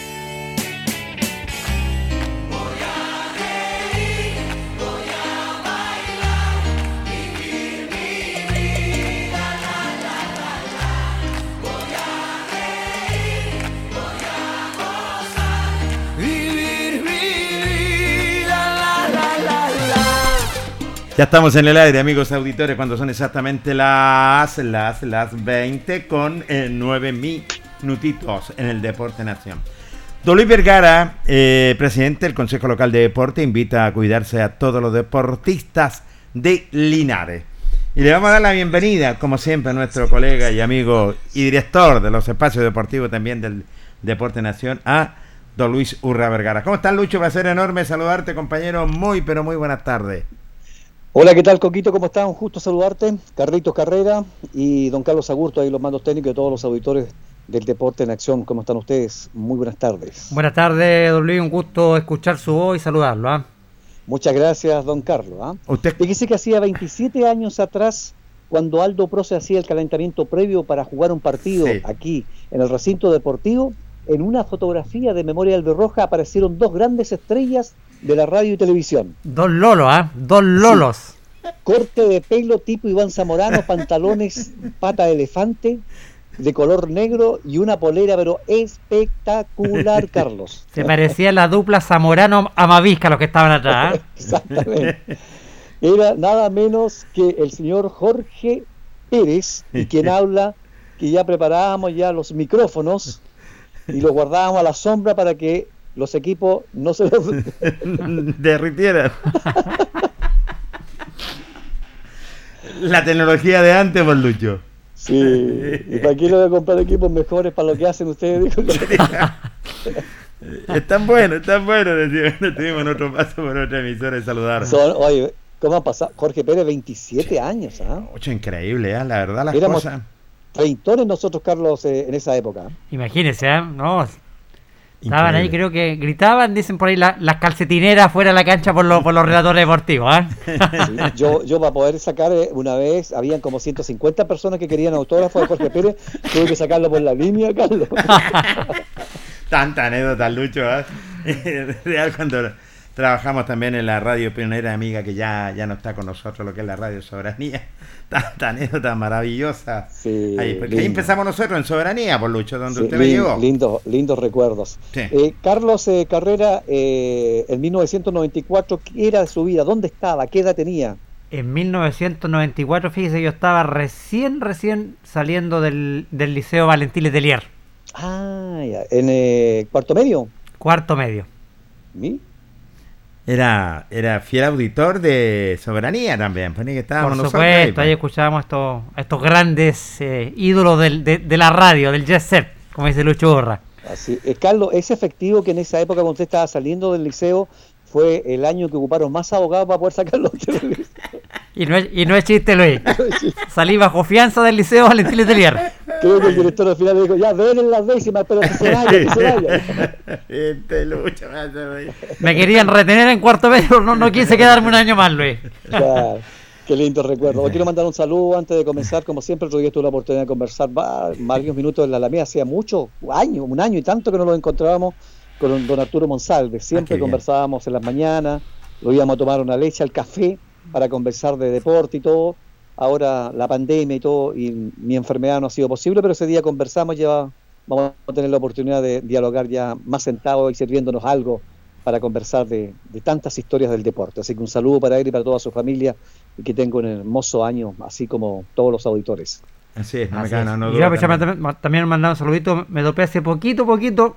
Ya estamos en el aire, amigos auditores, cuando son exactamente las, las, las 20 con eh, 9 minutitos en el Deporte Nación. Don Vergara, eh, presidente del Consejo Local de Deporte, invita a cuidarse a todos los deportistas de Linares. Y le vamos a dar la bienvenida, como siempre, a nuestro colega y amigo y director de los espacios deportivos también del Deporte Nación, a don Luis Urra Vergara. ¿Cómo estás, Lucho? Va a ser enorme saludarte, compañero. Muy, pero muy buenas tardes. Hola, ¿qué tal, Coquito? ¿Cómo están? Un Justo saludarte. Carlitos Carrera y don Carlos Agurto, ahí los mandos técnicos de todos los auditores del Deporte en Acción. ¿Cómo están ustedes? Muy buenas tardes. Buenas tardes, don Luis. Un gusto escuchar su voz y saludarlo. ¿ah? Muchas gracias, don Carlos. ¿ah? Usted... Fíjese que hacía 27 años atrás, cuando Aldo Proce hacía el calentamiento previo para jugar un partido Sí. aquí en el recinto deportivo, en una fotografía de Memoria Alberroja aparecieron dos grandes estrellas de la radio y televisión. Dos lolos, ¿ah? Dos lolos. Corte de pelo tipo Iván Zamorano, pantalones pata de elefante de color negro y una polera pero espectacular, Carlos. Se parecía la dupla Zamorano Amavisca los que estaban atrás. ¿ah? Exactamente. Era nada menos que el señor Jorge Pérez, y quien habla, que ya preparábamos ya los micrófonos y los guardábamos a la sombra para que los equipos no se los... derritieran. La tecnología de antes, por Lucho. Sí, y para aquí lo voy a comprar equipos mejores para lo que hacen ustedes. dijo. Están buenos, están buenos. decía, bueno, Tuvimos en otro paso por otra emisora de saludar. Son- oye, ¿cómo ha pasado? Jorge Pérez, 27 años, ¿ah? Ocho, increíble, ¿eh? la verdad, las Éramos cosas. Treintones nosotros, Carlos, eh, en esa época. Imagínense, ¿ah? No, estaban ahí, creo que gritaban, dicen por ahí, la- las calcetineras fuera de la cancha por, los por los relatores deportivos. ¿ah? Sí, Yo, yo para poder sacar eh, una vez, habían como 150 personas que querían autógrafos de Jorge Pérez, tuve que sacarlo por la línea, Carlos. Tanta anécdota, Lucho. ¿eh? Real cuando trabajamos también en la radio pionera amiga que ya, ya no está con nosotros, lo que es la radio Soberanía. Tanta anécdota maravillosa. Sí, ahí, porque ahí empezamos nosotros en Soberanía, por Lucho, donde Sí, usted me llevó. lindos, lindos recuerdos. Sí. Eh, Carlos eh, Carrera, eh, en 1994, ¿qué era su vida? ¿Dónde estaba? ¿Qué edad tenía? En 1994, fíjese, yo estaba recién, recién saliendo del, del Liceo Valentín Letelier, Ah, ya, en eh, cuarto medio. cuarto medio. ¿Mi? Era, era fiel auditor de Soberanía también. Ponía que estábamos Por nosotros ahí, supuesto, ahí pues. escuchábamos estos, a estos grandes eh, ídolos del- de, de la radio, del set, como dice Lucho Borra. Así. Eh, Carlos, ese efectivo que en esa época cuando usted estaba saliendo del liceo fue el año que ocuparon más abogados para poder sacarlo. Y no es, y no es chiste, Luis. Salí bajo fianza del Liceo Valentín Letelier. Creo que el director al final dijo, ya, ven en las décimas, pero que se vaya, que se vaya. Este Lucho me querían retener en cuarto medio, pero no, no quise quedarme un año más, Luis. Claro, Qué lindo recuerdo. Hoy quiero mandar un saludo antes de comenzar. Como siempre, otro día tuve la oportunidad de conversar va- varios minutos en la Alameda. Hacía muchos años, un año y tanto que no nos encontrábamos con don Arturo Monsalve. Ah, Siempre bien. conversábamos en las mañanas, lo íbamos a tomar una leche al café para conversar de deporte y todo. Ahora la pandemia y todo, y mi enfermedad no ha sido posible, pero ese día conversamos, ya vamos a tener la oportunidad de dialogar ya más sentados y sirviéndonos algo para conversar de, de tantas historias del deporte. Así que un saludo para él y para toda su familia y que tenga un hermoso año, así como todos los auditores. Así es, no me es. no, Y yo, pues, también. también, mandaba un saludito, me dopé hace poquito, poquito.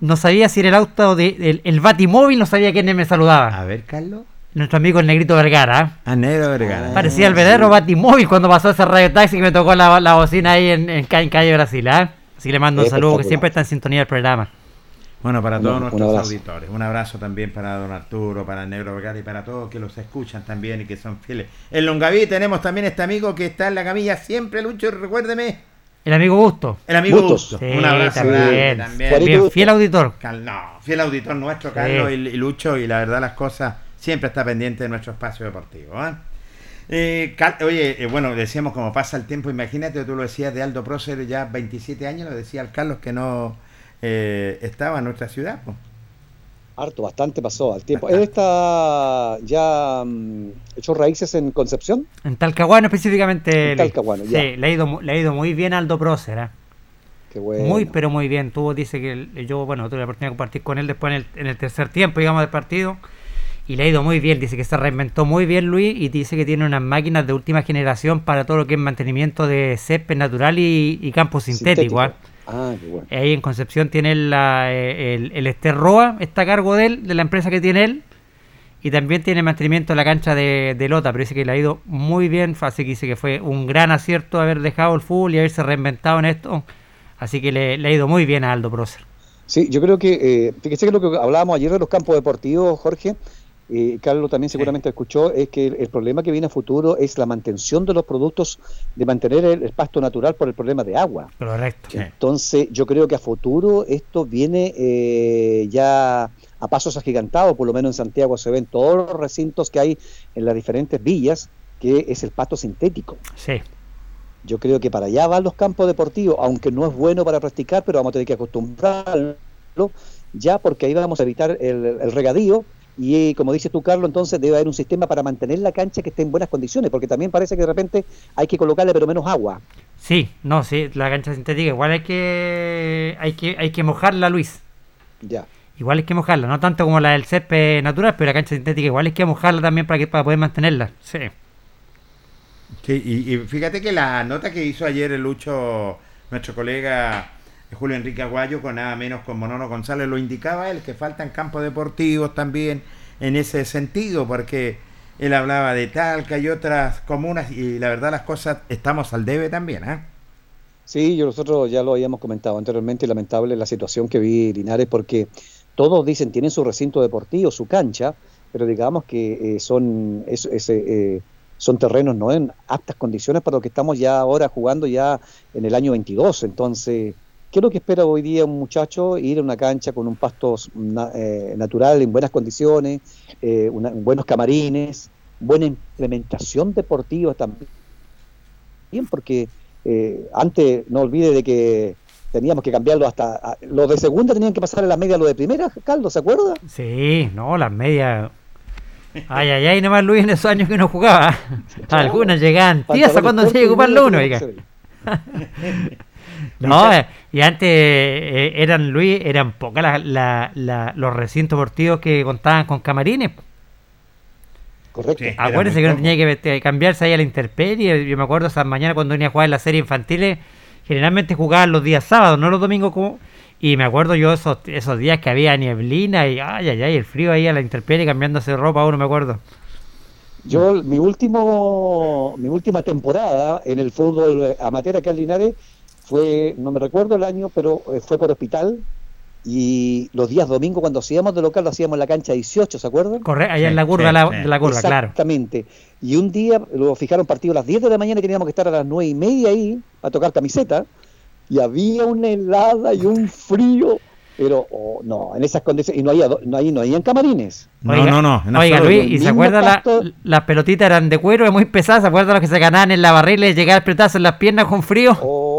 No sabía si era el auto del de, el, el Batimóvil, no sabía quién me saludaba. A ver, Carlos. Nuestro amigo el Negrito Vergara. ¿eh? A Negro Vergara. Parecía el verdadero Batimóvil cuando pasó ese radio taxi que me tocó la, la bocina ahí en, en, ca- en calle Brasil. ¿ah? Así que le mando un saludo que siempre está en sintonía del programa. Bueno, para todos un nuestros auditores. Un abrazo también para don Arturo, para el Negro Vergara y para todos que los escuchan también y que son fieles. En Longaví tenemos también este amigo que está en la camilla siempre, Lucho, recuérdeme. El amigo Gusto. El amigo. Gusto. Sí, Un abrazo también. Bien, fiel auditor. No, fiel auditor nuestro, Sí. Carlos y, y Lucho, y la verdad las cosas siempre está pendiente de nuestro espacio deportivo. ¿eh? Eh, Cal- oye, eh, bueno, decíamos como pasa el tiempo, imagínate, tú lo decías de Aldo Prócer, ya 27 años, lo decía el Carlos que no eh, estaba en nuestra ciudad. pues. Harto, bastante pasó al tiempo. Él está ya mm, hecho raíces en Concepción. En Talcahuano específicamente. En. Talcahuano, ya. Sí, le ha ido, le ha ido muy bien a Aldo Prócer. ¿ah? Qué bueno. Muy, pero muy bien. Tuvo, dice que el- yo, bueno, tuve la oportunidad de compartir con él después en el, en el tercer tiempo, digamos, del partido. Y le ha ido muy bien, dice que se reinventó muy bien Luis y dice que tiene unas máquinas de última generación para todo lo que es mantenimiento de césped natural y, y campo sintético. ¿ah? Ah, qué bueno. Ahí en Concepción tiene la, el, el Esterroa, está a cargo de él, de la empresa que tiene él. Y también tiene mantenimiento de la cancha de, de Lota, pero dice que le ha ido muy bien. Así que dice que fue un gran acierto haber dejado el fútbol y haberse reinventado en esto. Así que le, le ha ido muy bien a Aldo Prócer. Sí, yo creo que, eh, fíjese que lo que hablábamos ayer de los campos deportivos, Jorge, eh, Carlos también seguramente escuchó, es que el, el problema que viene a futuro es la mantención de los productos, de mantener el, el pasto natural por el problema de agua. Correcto. Entonces, yo creo que a futuro esto viene eh, ya a pasos agigantados, por lo menos en Santiago se ven todos los recintos que hay en las diferentes villas, que es el pasto sintético. Sí. Yo creo que para allá van los campos deportivos, aunque no es bueno para practicar, pero vamos a tener que acostumbrarlo ya porque ahí vamos a evitar el, el regadío y como dices tú, Carlos, entonces debe haber un sistema para mantener la cancha que esté en buenas condiciones, porque también parece que de repente hay que colocarle pero menos agua. Sí, no, sí, la cancha sintética igual hay que hay que hay que mojarla, Luis. Ya. Igual hay que mojarla, no tanto como la del césped natural, pero la cancha sintética igual hay que mojarla también para que para poder mantenerla. Sí. Sí, y, y fíjate que la nota que hizo ayer el Lucho, nuestro colega Julio Enrique Aguayo, con nada menos con Monono González, lo indicaba él, que faltan campos deportivos también en ese sentido, porque él hablaba de Talca y otras comunas, y la verdad las cosas estamos al debe también, ¿eh? Sí, yo nosotros ya lo habíamos comentado anteriormente, lamentable la situación que vi Linares, porque todos dicen tienen su recinto deportivo, su cancha, pero digamos que eh, son es, es, eh, son terrenos no en aptas condiciones para lo que estamos ya ahora jugando ya en el año 22. Entonces, ¿qué es lo que espera hoy día un muchacho? Ir a una cancha con un pasto eh, natural en buenas condiciones, eh, una- buenos camarines, buena implementación deportiva también, porque eh, antes no olvide de que teníamos que cambiarlo hasta a- los de segunda tenían que pasar a la media a los de primera, Carlos, ¿se acuerda? Sí, no, las medias. Ay, ay, ay, nomás Luis en esos años que no jugaba. Algunas llegaban tiesas cuando se llegó para uno, oiga. No, eh, y antes eh, eran, Luis, eran pocas la- la- la- los recintos deportivos que contaban con camarines. Correcto. Sí. Acuérdense que uno tenía que cambiarse ahí a la intemperie. Yo me acuerdo esas mañanas cuando venía a jugar en la serie infantiles, generalmente jugaban los días sábados, no los domingos como. Y me acuerdo yo esos, esos días que había nieblina y ay, ay, ay, el frío ahí a la intemperie cambiándose de ropa, uno me acuerdo. Yo, mi último, mi última temporada en el fútbol eh, amateur acá en Linares fue, no me recuerdo el año, pero eh, fue por hospital. Y los días domingos, cuando hacíamos de local, lo hacíamos en la cancha 18, ¿se acuerdan? Corre, allá Sí, en la curva, sí, la, sí. de la curva, claro. Exactamente. Y un día lo fijaron partido a las 10 de la mañana y teníamos que estar a las 9 y media ahí a tocar camiseta. Y había una helada y un frío. Pero oh, no, en esas condiciones. Y no había, no, ahí no habían camarines. No, Oiga, no, no. en Oiga. Luis, ¿y se acuerda la- las pelotitas eran de cuero muy pesadas? ¿Se acuerdan los que se ganaban en la barrila y llegaba el pelotazo en las piernas con frío?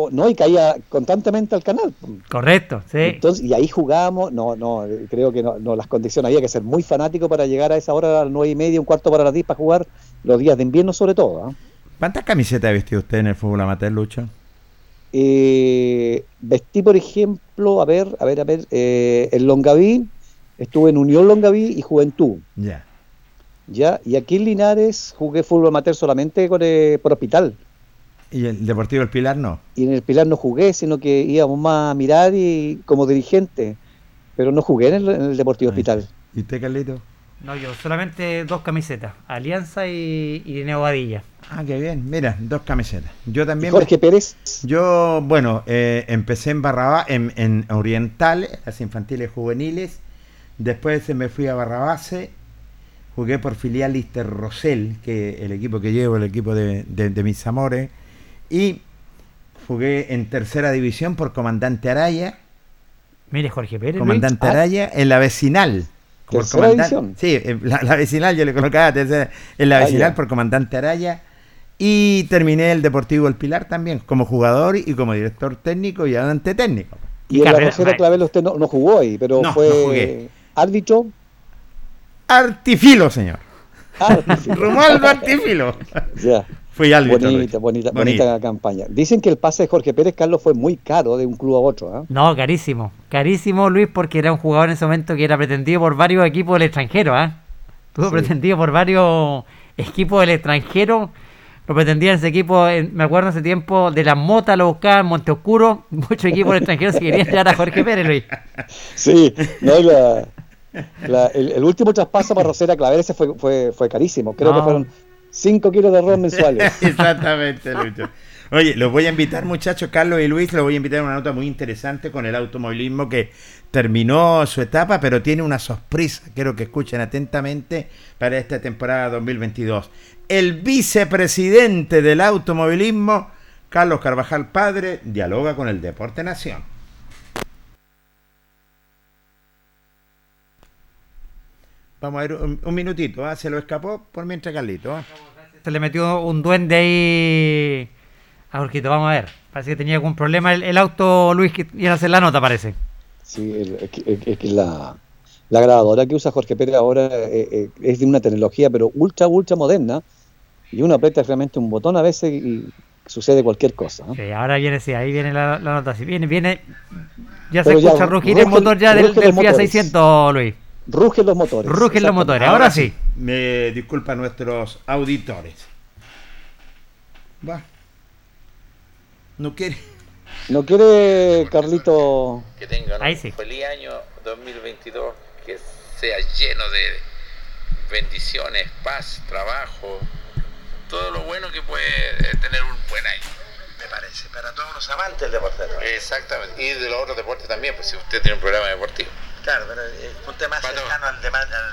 O, no, y caía constantemente al canal. Correcto, sí. Entonces, y ahí jugábamos, no, no, creo que no, no, las condiciones, había que ser muy fanático para llegar a esa hora a las nueve y media, un cuarto para las 10 para jugar los días de invierno sobre todo. ¿ah? ¿Cuántas camisetas ha vestido usted en el fútbol amateur, Lucho? Eh, vestí, por ejemplo, a ver, a ver, a ver, eh, en Longaví, estuve en Unión Longaví y Juventud, Ya. ¿ya? Y aquí en Linares jugué fútbol amateur solamente con, eh, por hospital. ¿Y el Deportivo El Pilar no? Y en el Pilar no jugué, sino que íbamos más a mirar y como dirigente, pero no jugué en el, en el Deportivo Hospital. ¿Y usted, Carlito? No, yo solamente dos camisetas, Alianza y, y Neovadilla. Ah, qué bien. Mira, dos camisetas. Yo ¿Y también. Jorge Pérez, Yo, bueno, eh, empecé en Barrabás, en, en Oriental, las infantiles juveniles. Después me fui a Barrabase. Jugué por filial Lister Rosell, que el equipo que llevo, el equipo de, de- de mis amores. Y jugué en tercera división por Comandante Araya. Mire, Jorge Pérez. Comandante. Araya en la vecinal. Por ¿Tercera comandan- división? Sí, en la, la vecinal yo le colocaba tercera- en la Ah, vecinal ya. por Comandante Araya. Y terminé el Deportivo El Pilar también, como jugador y como director técnico y ayudante técnico. y en la carrera- Ay. Clavel usted no, no jugó ahí, pero No, fue no jugué. árbitro. Artifilo, señor. árbitro. Romualdo Artifilo. Ya. Fui árbitro. Bonita, bonita, Bonita. bonita campaña. Dicen que el pase de Jorge Pérez Carlos fue muy caro de un club a otro. ¿ah? No, carísimo. Carísimo, Luis, porque era un jugador en ese momento que era pretendido por varios equipos del extranjero, ¿ah? Estuvo Sí. pretendido por varios equipos del extranjero. Lo pretendían ese equipo, me acuerdo hace tiempo, de la Mota lo buscaban, Monte Oscuro. Muchos equipos del extranjero se querían llevar a Jorge Pérez, Luis. Sí, no, y la- la- el, el último traspaso para Rosera Claver ese fue, fue, fue carísimo. Creo No. que fueron 5 kilos de arroz mensuales. Exactamente, Lucho. Oye, los voy a invitar, muchachos, Carlos y Luis, los voy a invitar a una nota muy interesante con el automovilismo que terminó su etapa, pero tiene una sorpresa. Quiero que escuchen atentamente para esta temporada 2022. El vicepresidente del automovilismo, Carlos Carvajal Padre, dialoga con el Deporte Nación. Vamos a ver un, un minutito, ¿ah? se lo escapó por mientras Carlito. ¿ah? Se le metió un duende ahí a Jorgito, vamos a ver. Parece que tenía algún problema el, el auto, Luis, que iba a hacer la nota, parece. Sí, es que- la, la grabadora que usa Jorge Pérez ahora eh, eh, es de una tecnología, pero ultra, ultra moderna. Y uno aprieta realmente un botón a veces y sucede cualquier cosa. ¿no? Sí, ahora viene, sí, ahí viene la, la nota. Si viene, viene. Ya se Pero ya, escucha rugir el motor ya del, del los Fiat motores. 600, Luis. Rugen los motores. Rugen los motores, ahora sí. Me disculpan nuestros auditores. Va. No quiere. ¿No quiere, Carlito? que tengan un sí. feliz año 2022, que sea lleno de bendiciones, paz, trabajo, todo lo bueno que puede eh, tener un buen año. Me parece, para todos los amantes del deporte. Exactamente, y de los otros deportes también, pues si usted tiene un programa deportivo. Claro, pero es un tema cercano al,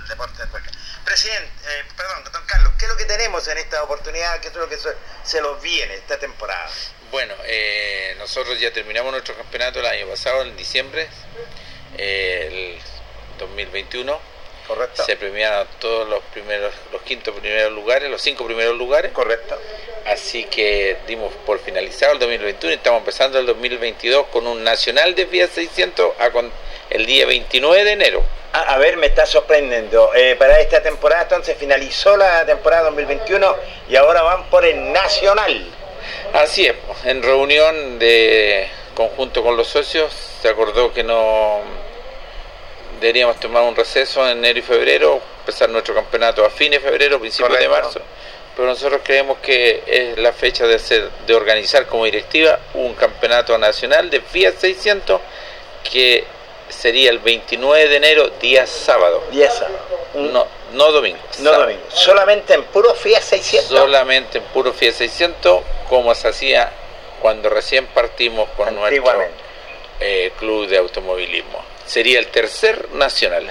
deporte del cualquier. Presidente, eh, perdón, don Carlos, ¿qué es lo que tenemos en esta oportunidad? ¿Qué es lo que se, se nos viene esta temporada? Bueno, eh, nosotros ya terminamos nuestro campeonato el año pasado, en diciembre, eh, el 2021. Correcto. Se premiaron todos los primeros, los quintos primeros lugares, los cinco primeros lugares. Correcto. Así que dimos por finalizado el 2021 y estamos empezando el 2022 con un nacional de Fiat 600 a con- el día 29 de enero. A, a ver, me está sorprendiendo. Eh, para esta temporada entonces finalizó la temporada 2021 y ahora van por el Nacional. Así es, en reunión de conjunto con los socios se acordó que no deberíamos tomar un receso en enero y febrero, empezar nuestro campeonato a fines de febrero, principios de marzo. Pero nosotros creemos que es la fecha de, hacer, de organizar como directiva un campeonato nacional de Fiat 600 que sería el 29 de enero, día sábado. Día sábado. No, no domingo. No sábado. domingo. Solamente en puro Fiat 600. Solamente en puro Fiat 600, como se hacía cuando recién partimos con nuestro eh, club de automovilismo. Sería el tercer nacional.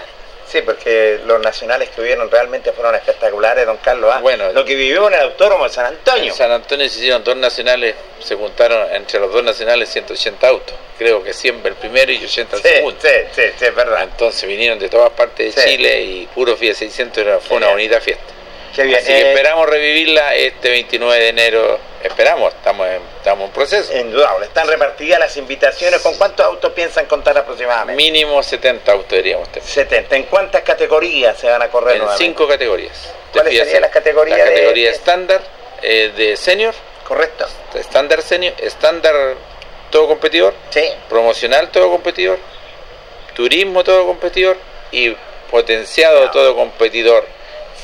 Sí, porque los nacionales que hubieron realmente fueron espectaculares, don Carlos. ¿ah? Bueno, lo que vivimos en el Autódromo de San Antonio. En San Antonio se hicieron dos nacionales, se juntaron entre los dos nacionales 180 autos. Creo que 100 el primero y 80 el Sí, segundo. sí, sí, sí, es verdad. Entonces vinieron de todas partes de Sí. Chile y puro Fiat 600 era- fue una bonita fiesta. Qué bien. Así que Eh, esperamos revivirla este 29 de enero. Esperamos, estamos en, estamos en proceso. Indudable. Están repartidas las invitaciones. ¿Con cuántos autos piensan contar aproximadamente? Mínimo 70 autos tener. 70. ¿En cuántas categorías se van a correr En nuevamente? cinco categorías. ¿Cuáles serían las categorías La de- categoría estándar eh, de senior, Correcto. estándar senior, estándar todo competidor, Sí. promocional todo competidor, turismo todo competidor y potenciado todo competidor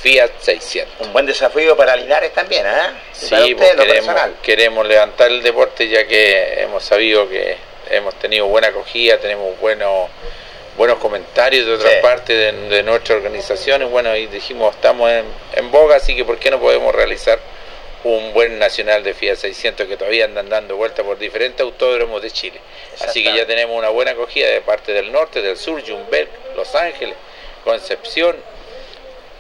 Fiat 600. Un buen desafío para Linares también, ¿eh? Sí, para usted, pues lo queremos, personal. queremos levantar el deporte ya que hemos sabido que hemos tenido buena acogida, tenemos buenos buenos comentarios de otras Sí. partes de, de nuestra organización y bueno, y dijimos estamos en, en boga, así que ¿por qué no podemos realizar un buen nacional de Fiat 600 que todavía andan dando vueltas por diferentes autódromos de Chile? Así que ya tenemos una buena acogida de parte del norte, del sur, Jumbel, Los Ángeles, Concepción,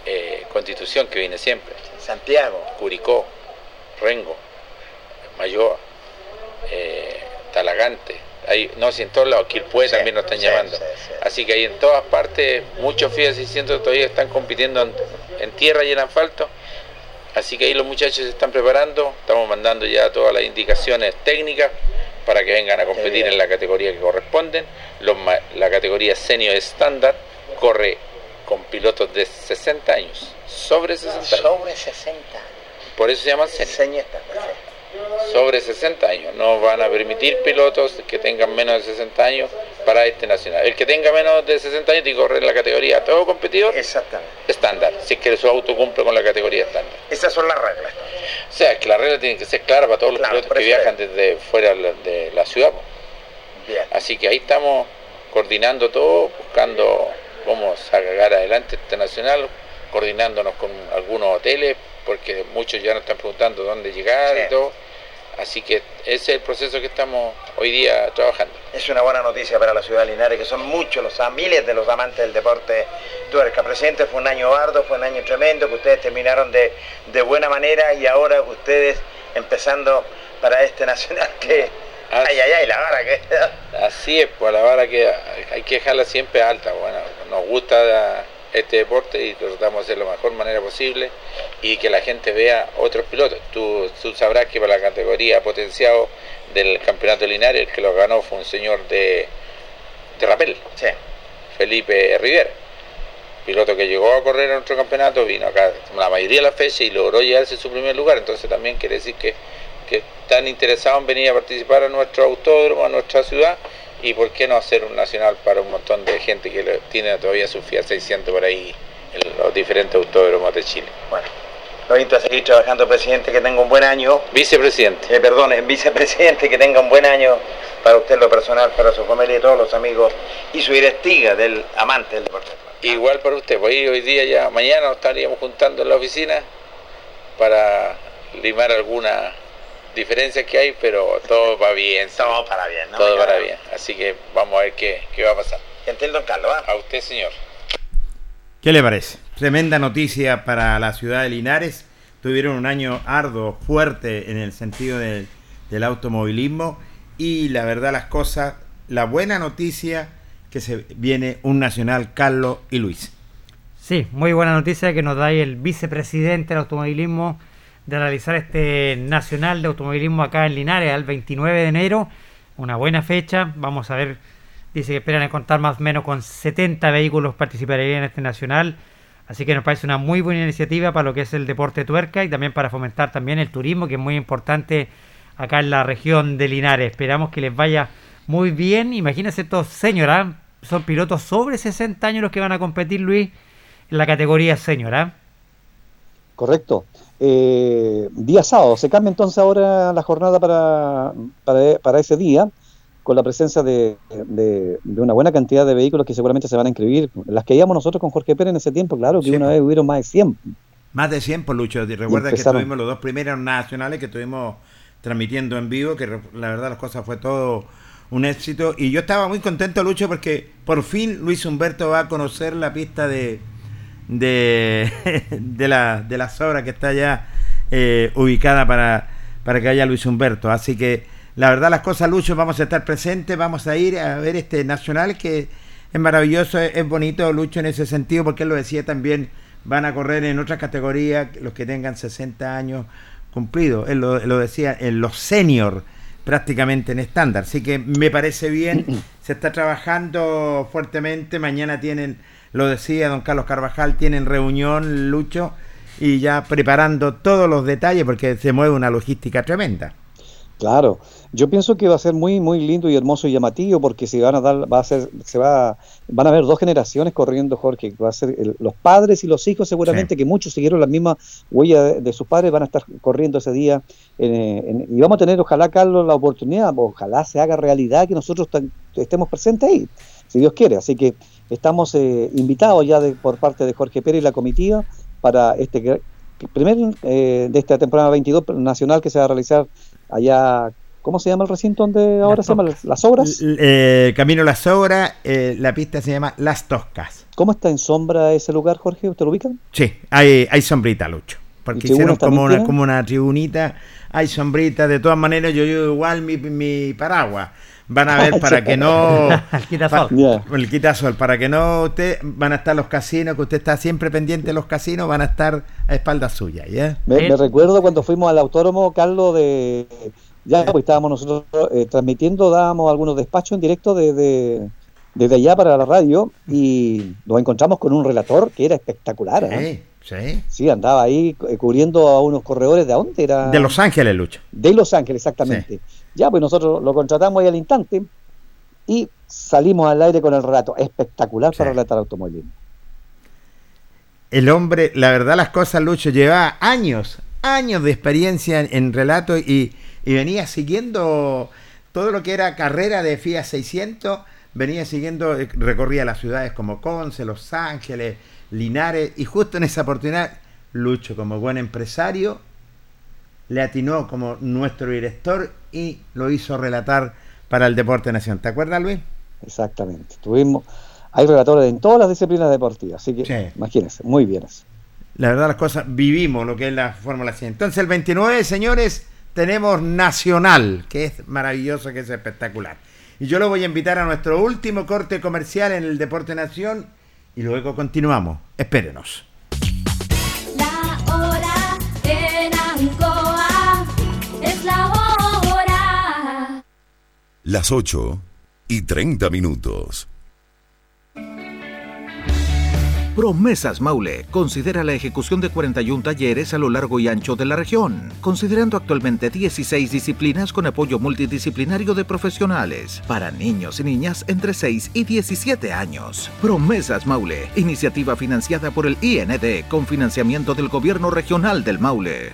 eh, Constitución que viene siempre. Santiago. Curicó, Rengo, Mayoa, eh, Talagante, ahí, no, si en todos lados, Quilpué Sí, también nos están sí, llamando. sí, sí. Así que ahí en todas partes, muchos Fiat 600 todavía están compitiendo en, en tierra y en asfalto. Así que ahí los muchachos se están preparando, estamos mandando ya todas las indicaciones técnicas para que vengan a competir en la categoría que corresponden. Los la categoría senior estándar corre con pilotos de 60 años, sobre 60 años. Sobre 60. Por eso se llaman está, sobre 60 años. No van a permitir pilotos que tengan menos de 60 años para este nacional. El que tenga menos de 60 años tiene que correr en la categoría todo competidor Exactamente. estándar, si es que su auto cumple con la categoría estándar. Esas son las reglas. O sea, que las reglas tienen que ser claras para todos los Claro, pilotos que viajan desde fuera de la ciudad. Bien. Así que ahí estamos coordinando todo, buscando cómo sacar adelante este nacional, coordinándonos con algunos hoteles, porque muchos ya nos están preguntando dónde llegar Sí. y todo. Así que ese es el proceso que estamos hoy día trabajando. Es una buena noticia para la ciudad de Linares, que son muchos los miles de los amantes del deporte tuerca. Presidente, fue un año bardo, fue un año tremendo, que ustedes terminaron de, de buena manera y ahora ustedes empezando para este nacional que... Ay, ay, ay, la vara que... Así es, pues la vara que hay que dejarla siempre alta. Bueno, nos gusta este deporte y lo tratamos de hacer de la mejor manera posible y que la gente vea otros pilotos. Tú, tú sabrás que para la categoría potenciado del campeonato Linares, el que lo ganó fue un señor de, de Rapel, Felipe Rivera. Piloto que llegó a correr a nuestro campeonato, vino acá la mayoría de las fechas y logró llevarse su primer lugar. Entonces también quiere decir que, que están interesados en venir a participar a nuestro autódromo, a nuestra ciudad y por qué no hacer un nacional para un montón de gente que tiene todavía su Fiat 600 por ahí en los diferentes autódromos de Chile. Bueno, lo invito a seguir trabajando, presidente, que tenga un buen año. Vicepresidente. Eh, perdón, vicepresidente, que tenga un buen año para usted lo personal, para su familia y todos los amigos y su directiva del amante del deporte. Igual para usted, pues hoy día ya, mañana nos estaríamos juntando en la oficina para limar algunas diferencias que hay, pero todo va bien. Todo para bien, ¿no? Todo para bien. Así que vamos a ver qué, qué va a pasar. Gentil don Carlos, ¿ah? A usted, señor. ¿Qué le parece? Tremenda noticia para la ciudad de Linares. Tuvieron un año arduo, fuerte en el sentido del, del automovilismo. Y la verdad, las cosas, la buena noticia que se viene un nacional Carlos y Luis. Sí, muy buena noticia que nos da ahí el vicepresidente del automovilismo de realizar este nacional de automovilismo acá en Linares al 29 de enero. Una buena fecha. Vamos a ver, dice que esperan encontrar más o menos con 70 vehículos participarían en este nacional. Así que nos parece una muy buena iniciativa para lo que es el deporte tuerca y también para fomentar también el turismo, que es muy importante acá en la región de Linares. Esperamos que les vaya muy bien. Imagínense estos señora, son pilotos sobre 60 años los que van a competir, Luis, en la categoría señora. Correcto. Eh, día sábado, se cambia entonces ahora la jornada para, para, para ese día, con la presencia de, de- de una buena cantidad de vehículos que seguramente se van a inscribir. Las que íbamos nosotros con Jorge Pérez en ese tiempo, claro, que una pues. vez hubieron más de 100. Más de 100 por Lucho. Y Recuerda que tuvimos los dos primeros nacionales que estuvimos transmitiendo en vivo, que la verdad las cosas fue todo un éxito. Y yo estaba muy contento, Lucho, porque por fin Luis Humberto va a conocer la pista de de, de la de la sobra que está ya eh, ubicada para, para que haya Luis Humberto. Así que la verdad las cosas, Lucho, vamos a estar presentes, vamos a ir a ver este nacional que es maravilloso, es, bonito, Lucho, en ese sentido, porque él lo decía también, van a correr en otras categorías los que tengan 60 años cumplidos. Él lo, lo decía en los senior prácticamente en estándar. Así que me parece bien, se está trabajando fuertemente, mañana tienen, lo decía don Carlos Carvajal, tienen reunión, Lucho, y ya preparando todos los detalles porque se mueve una logística tremenda. Claro, yo pienso que va a ser muy muy lindo y hermoso y llamativo porque se van a dar, va a ser, se va, van a haber dos generaciones corriendo, Jorge, que va a ser el- los padres y los hijos seguramente que muchos siguieron la misma huella de, de sus padres van a estar corriendo ese día en, en- y vamos a tener, ojalá Carlos, la oportunidad, ojalá se haga realidad que nosotros tan- estemos presentes ahí, si Dios quiere, así que estamos eh, invitados ya de- por parte de Jorge Pérez y la comitiva para este primer eh, de esta temporada 22 nacional que se va a realizar allá, ¿cómo se llama el recinto donde ahora se llama? Las, Obras. Eh, Camino Las Obras, eh, la pista se llama Las Toscas. ¿Cómo está en sombra ese lugar, Jorge? ¿Usted lo ubica? Sí, hay, hay sombrita, Lucho. Porque ¿Y hicieron como una, como una tribunita, hay sombrita, de todas maneras yo llevo igual mi, mi paraguas. Van a ver para que no... El quitasol. pa- el quitasol, para que no usted, van a estar los casinos, que usted está siempre pendiente de los casinos, van a estar a espaldas suyas, ¿ya? Me, me recuerdo cuando fuimos al autódromo, Carlos, de ya pues estábamos nosotros eh, transmitiendo, dábamos algunos despachos en directo de, de- desde allá para la radio y nos encontramos con un relator que era espectacular. ¿eh? Eh, Sí. Sí, andaba ahí eh, cubriendo a unos corredores de dónde era. De Los Ángeles, Lucho. De Los Ángeles, exactamente. Ya, pues nosotros lo contratamos ahí al instante y salimos al aire con el relato. Espectacular para relatar automovilismo. El hombre, la verdad las cosas, Lucho, llevaba años, años de experiencia en, en relato y, y venía siguiendo todo lo que era carrera de FIA 600, venía siguiendo, eh, recorría las ciudades como Conce, Los Ángeles, Linares, y justo en esa oportunidad, Lucho, como buen empresario, le atinó como nuestro director y lo hizo relatar para el Deporte Nación. ¿Te acuerdas, Luis? Exactamente. Tuvimos, hay relatores en todas las disciplinas deportivas, así que imagínense, muy bien eso. La verdad, las cosas, vivimos lo que es la Fórmula 100. Entonces, el 29, señores, tenemos Nacional, que es maravilloso, que es espectacular. Y yo lo voy a invitar a nuestro último corte comercial en el Deporte Nación y luego continuamos. Espérenos. Las 8 y 30 minutos. Promesas Maule considera la ejecución de 41 talleres a lo largo y ancho de la región, considerando actualmente 16 disciplinas con apoyo multidisciplinario de profesionales para niños y niñas entre 6 y 17 años. Promesas Maule, iniciativa financiada por el IND con financiamiento del Gobierno Regional del Maule.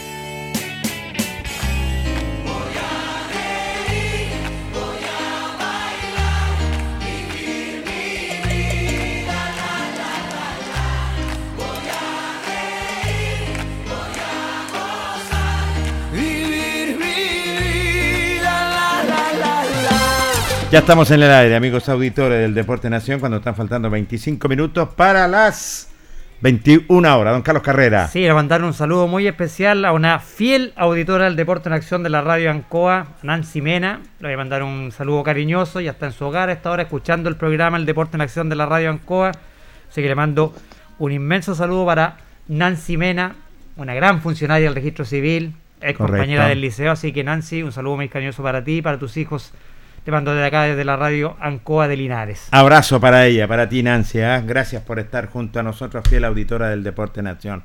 Ya estamos en el aire, amigos auditores del Deporte Nación, cuando están faltando 25 minutos para las 21 horas. Don Carlos Carrera. Sí, le mandar un saludo muy especial a una fiel auditora del Deporte en Acción de la radio Ancoa, Nancy Mena. Le voy a mandar un saludo cariñoso, ya está en su hogar a esta hora escuchando el programa El Deporte en Acción de la radio Ancoa. Así que le mando un inmenso saludo para Nancy Mena, una gran funcionaria del registro civil, Correcto. compañera del liceo. Así que Nancy, un saludo muy cariñoso para ti y para tus hijos. Te mando desde acá, desde la radio Ancoa de Linares. Abrazo para ella, para ti Nancy. ¿ah? Gracias por estar junto a nosotros, fiel auditora del Deporte Nación.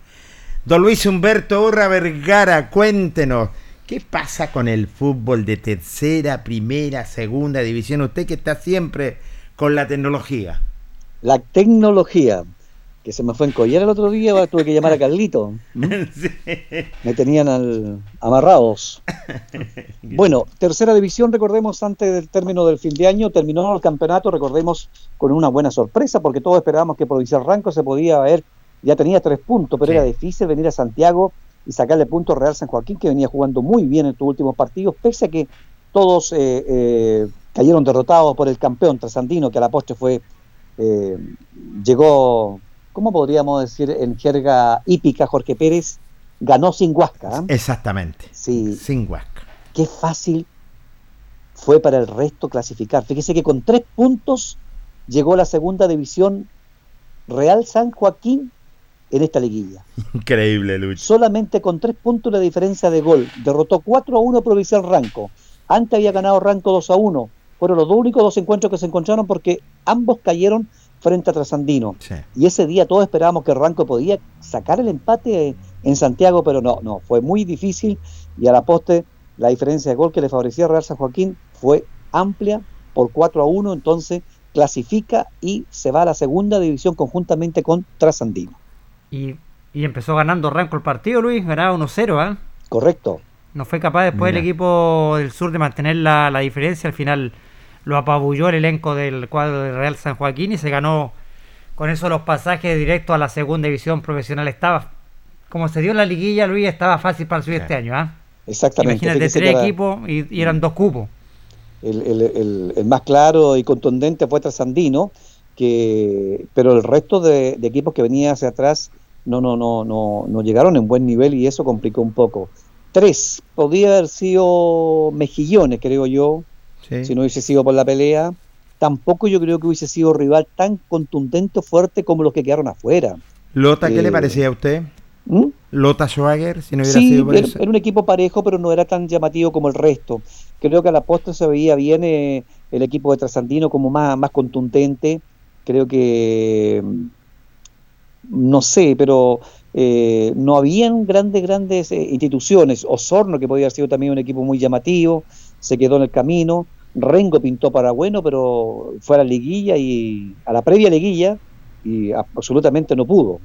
Don Luis Humberto Urra Vergara, cuéntenos, ¿qué pasa con el fútbol de tercera, primera, segunda división? Usted que está siempre con la tecnología. La tecnología, que se me fue en collar el otro día, tuve que llamar a Carlito. Me tenían al- amarrados. Bueno, tercera división, recordemos, antes del término del fin de año, terminó el campeonato, recordemos, con una buena sorpresa, porque todos esperábamos que Provincial Ranco se podía haber, ya tenía tres puntos, pero Sí. era difícil venir a Santiago y sacarle puntos Real San Joaquín, que venía jugando muy bien en estos últimos partidos, pese a que todos eh, eh, cayeron derrotados por el campeón trasandino, que a la postre fue, eh, llegó, ¿cómo podríamos decir en jerga hípica, Jorge Pérez? Ganó sin Huasca. ¿ah? Exactamente. Sí. Sin Huasca. Qué fácil fue para el resto clasificar. Fíjese que con tres puntos llegó la segunda división Real San Joaquín en esta liguilla. Increíble, Lucho. Solamente con tres puntos la diferencia de gol. Derrotó 4 a 1 Provincial Ranco. Antes había ganado Ranco 2 a 1. Fueron los dos únicos dos encuentros que se encontraron porque ambos cayeron frente a Trasandino. Sí. Y ese día todos esperábamos que Ranco podía sacar el empate en Santiago, pero no, no, fue muy difícil y a la poste la diferencia de gol que le favorecía a Real San Joaquín fue amplia por 4 a 1, entonces clasifica y se va a la segunda división conjuntamente con Trasandino. Y, y empezó ganando Ranco el partido, Luis, ganaba 1-0, ¿ah? Correcto. No fue capaz después el equipo del sur de mantener la, la diferencia. Al final lo apabulló el elenco del cuadro de Real San Joaquín y se ganó con eso los pasajes directos a la segunda división profesional. Estaba, como se dio en la liguilla, Luis, estaba fácil para subir este año. ¿ah? Exactamente. Imagínate, tres equipos y, y eran dos cupos. el, el- el- el más claro y contundente fue Trasandino, que, pero el resto de, de equipos que venía hacia atrás no, no, no, no, no llegaron en buen nivel y eso complicó un poco. Tres, podía haber sido Mejillones, creo yo, Sí. si no hubiese sido por la pelea. Tampoco yo creo que hubiese sido rival tan contundente o fuerte como los que quedaron afuera. Lota, ¿qué Eh, le parecía a usted? ¿Mm? Lota Schwager, si no hubiera Sí, sido por era, eso. era un equipo parejo, pero no era tan llamativo como el resto. Creo que a la postre se veía bien eh, el equipo de Trasandino como más, más contundente. Creo que, mm, no sé, pero eh, no habían grandes, grandes eh, instituciones. Osorno, que podía haber sido también un equipo muy llamativo, se quedó en el camino. Rengo pintó para bueno, pero fue a la liguilla y a la previa liguilla y absolutamente no pudo.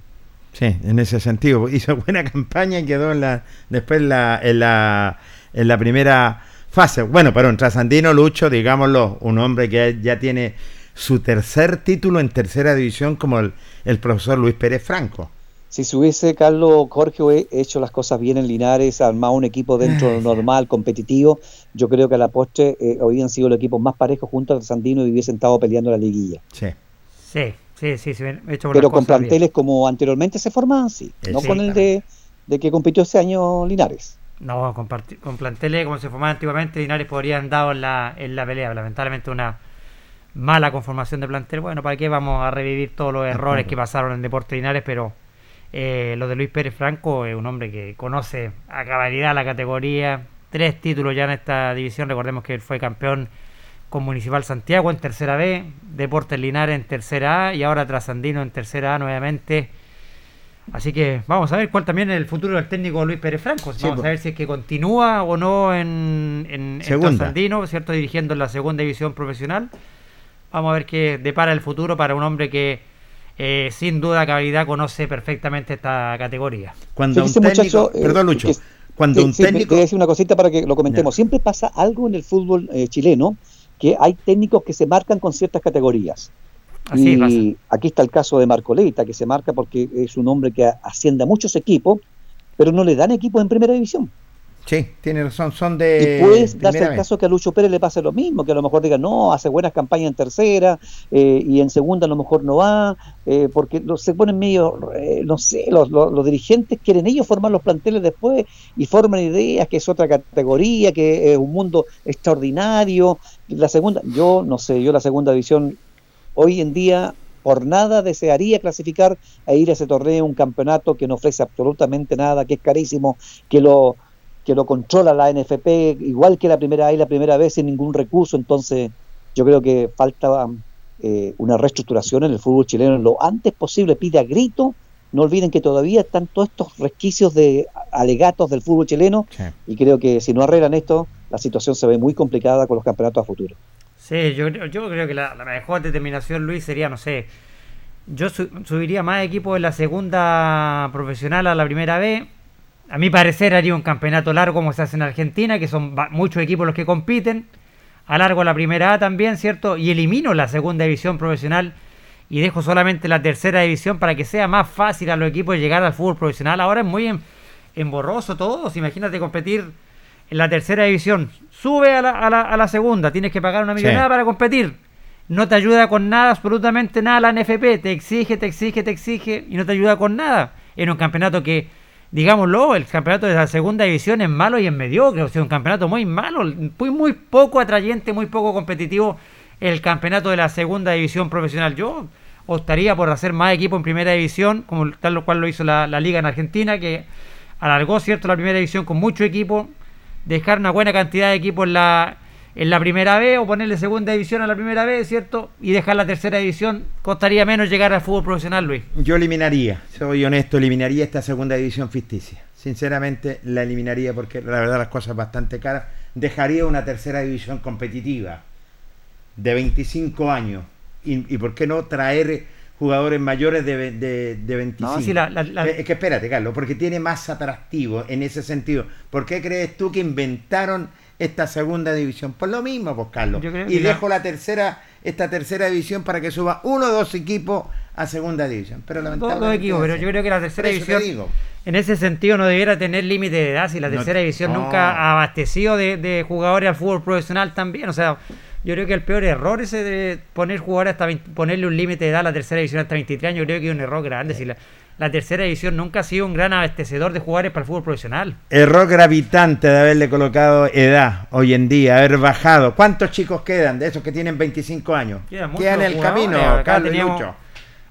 Sí, en ese sentido. Hizo buena campaña y quedó en la, después la, en, la, en la primera fase. Bueno, pero en Trasandino Lucho, digámoslo, un hombre que ya tiene su tercer título en tercera división como el, el profesor Luis Pérez Franco. Si se hubiese, Carlos Jorge, hecho las cosas bien en Linares, armado un equipo dentro de lo normal, competitivo, yo creo que a la postre eh, habrían sido los equipos más parejos junto al Sandino y hubiesen estado peleando la liguilla. Sí. Sí, sí, sí, sí, bien hecho Pero con bien. planteles como anteriormente se formaban, sí, no Sí, con el de, de que compitió ese año Linares. No, con, con planteles como se formaba antiguamente, Linares podría haber andado en la, en la pelea. Lamentablemente una mala conformación de plantel. Bueno, ¿para qué vamos a revivir todos los errores que pasaron en Deportes Linares? Pero eh, lo de Luis Pérez Franco es un hombre que conoce a cabalidad la categoría. Tres títulos ya en esta división. Recordemos que él fue campeón con Municipal Santiago en tercera B, Deportes Linares en tercera A y ahora Trasandino en tercera A nuevamente. Así que vamos a ver cuál también es el futuro del técnico Luis Pérez Franco. Sí, vamos a ver si es que continúa o no en, en. Trasandino, ¿cierto? Dirigiendo en la segunda división profesional. Vamos a ver qué depara el futuro para un hombre que eh, sin duda cabalidad conoce perfectamente esta categoría. Cuando un Fíjese, técnico, muchacho, eh, perdón Lucho, que- cuando Sí, un sí, técnico, decir una cosita para que lo comentemos. Siempre pasa algo en el fútbol eh, chileno que hay técnicos que se marcan con ciertas categorías. Así y aquí está el caso de Marco Leita, que se marca porque es un hombre que asciende a muchos equipos, pero no le dan equipos en primera división. Sí, tiene razón, son de y puede darse el caso que a Lucho Pérez le pase lo mismo, que a lo mejor diga, no, hace buenas campañas en tercera eh, y en segunda a lo mejor no va, eh, porque lo- se ponen medio, eh, no sé, los, los- los dirigentes quieren ellos formar los planteles después y forman ideas que es otra categoría, que es un mundo extraordinario. La segunda, yo no sé, yo la segunda división hoy en día por nada desearía clasificar e ir a ese torneo, un campeonato que no ofrece absolutamente nada, que es carísimo, que lo que lo controla la NFP, igual que la primera A y la primera vez sin ningún recurso, entonces yo creo que falta eh, una reestructuración en el fútbol chileno lo antes posible, pide a grito, no olviden que todavía están todos estos resquicios de alegatos del fútbol chileno Sí. y creo que si no arreglan esto, la situación se ve muy complicada con los campeonatos a futuro. Sí, yo, creo- yo creo que la, la mejor determinación, Luis, sería, no sé, yo su- subiría más equipos de la segunda profesional a la primera B. A mi parecer haría un campeonato largo como se hace en Argentina, que son muchos equipos los que compiten. Alargo la primera A también, ¿cierto? Y elimino la segunda división profesional y dejo solamente la tercera división para que sea más fácil a los equipos llegar al fútbol profesional. Ahora es muy em- emborroso todo. Imagínate competir en la tercera división. Sube a la, a la, a la segunda, tienes que pagar una Sí. millonada para competir. No te ayuda con nada, absolutamente nada la NFP. Te exige, te exige, te exige y no te ayuda con nada. En un campeonato que, digámoslo, el campeonato de la segunda división es malo y es mediocre. O sea, un campeonato muy malo, muy, muy poco atrayente, muy poco competitivo. El campeonato de la segunda división profesional. Yo optaría por hacer más equipos en primera división, como tal lo cual lo hizo la, la liga en Argentina, que alargó cierto la primera división con mucho equipo, dejar una buena cantidad de equipos en la, en la primera B o ponerle segunda división a la primera B, ¿cierto? Y dejar la tercera división, costaría menos llegar al fútbol profesional, Luis. Yo eliminaría, soy honesto, eliminaría esta segunda división ficticia. Sinceramente la eliminaría porque la verdad las cosas bastante caras. Dejaría una tercera división competitiva de 25 años. Y, y por qué no traer jugadores mayores de, de, de 25? No, sí, la- la- la- Eh, Es que espérate, Carlos, porque tiene más atractivo en ese sentido. ¿Por qué crees tú que inventaron esta segunda división? Por lo mismo, pues Carlos. Y dejo la tercera, esta tercera división para que suba uno o dos equipos a segunda división. Pero lamentablemente dos equipos, pero yo creo que la tercera división, digo. en ese sentido, no debiera tener límite de edad. Si la No- tercera división no. nunca ha abastecido de, de jugadores al fútbol profesional también. O sea, yo creo que el peor error de poner jugadores hasta 20 ponerle un límite de edad a la tercera división hasta 23 años. Yo creo que es un error grande. Si la, la tercera división nunca ha sido un gran abastecedor de jugadores para el fútbol profesional. Error gravitante de haberle colocado edad hoy en día, haber bajado. ¿Cuántos chicos quedan de esos que tienen 25 años? Quedan Quedan en el camino, Acá Carlos teníamos- Lucho.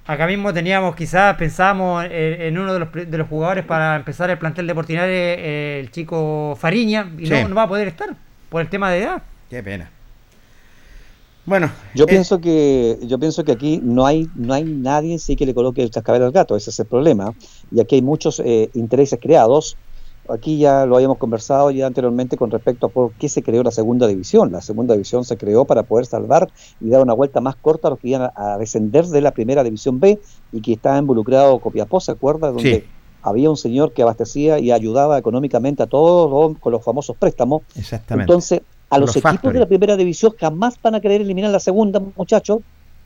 Acá mismo teníamos, quizás pensábamos en, en uno de los, de los jugadores para empezar el plantel de Portinares, eh, el chico Fariña, y Sí. no, no va a poder estar por el tema de edad. Qué pena. Bueno, Yo eh, pienso que yo pienso que aquí no hay no hay nadie sí que le coloque el cascabel al gato, ese es el problema. Y aquí hay muchos eh, intereses creados. Aquí ya lo habíamos conversado ya anteriormente con respecto a por qué se creó la segunda división. La segunda división se creó para poder salvar y dar una vuelta más corta a los que iban a, descender de la primera división B y que estaba involucrado Copiapó, ¿se acuerda? Donde Sí. había un señor que abastecía y ayudaba económicamente a todos con los famosos préstamos. Exactamente. Entonces, a los, los equipos factory. de la primera división jamás van a querer eliminar la segunda, muchachos,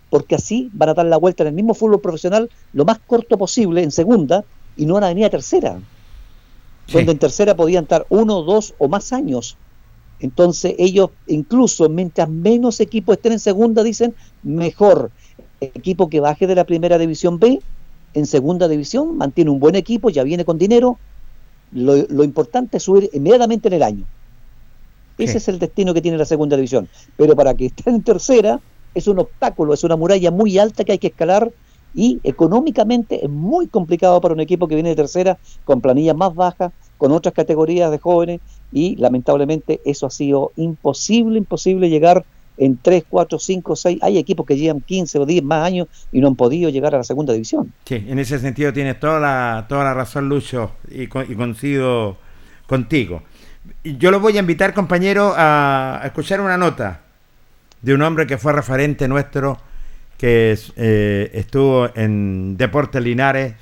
porque así van a dar la vuelta en el mismo fútbol profesional lo más corto posible en segunda y no van a venir a tercera, Sí. donde en tercera podían estar uno, dos o más años. Entonces ellos, incluso mientras menos equipos estén en segunda, dicen mejor equipo que baje de la primera división B en segunda división, mantiene un buen equipo, ya viene con dinero Lo, lo importante es subir inmediatamente en el año. Ese Sí. es el destino que tiene la segunda división. Pero para que esté en tercera es un obstáculo, es una muralla muy alta que hay que escalar y económicamente es muy complicado para un equipo que viene de tercera con planillas más bajas, con otras categorías de jóvenes y lamentablemente eso ha sido imposible, imposible llegar en 3, 4, 5, 6. Hay equipos que llevan 15 o 10 más años y no han podido llegar a la segunda división. Sí, en ese sentido tienes toda la, toda la razón, Lucho, y, y coincido contigo. Yo los voy a invitar, compañero, a, escuchar una nota de un hombre que fue referente nuestro, que eh, estuvo en Deportes Linares,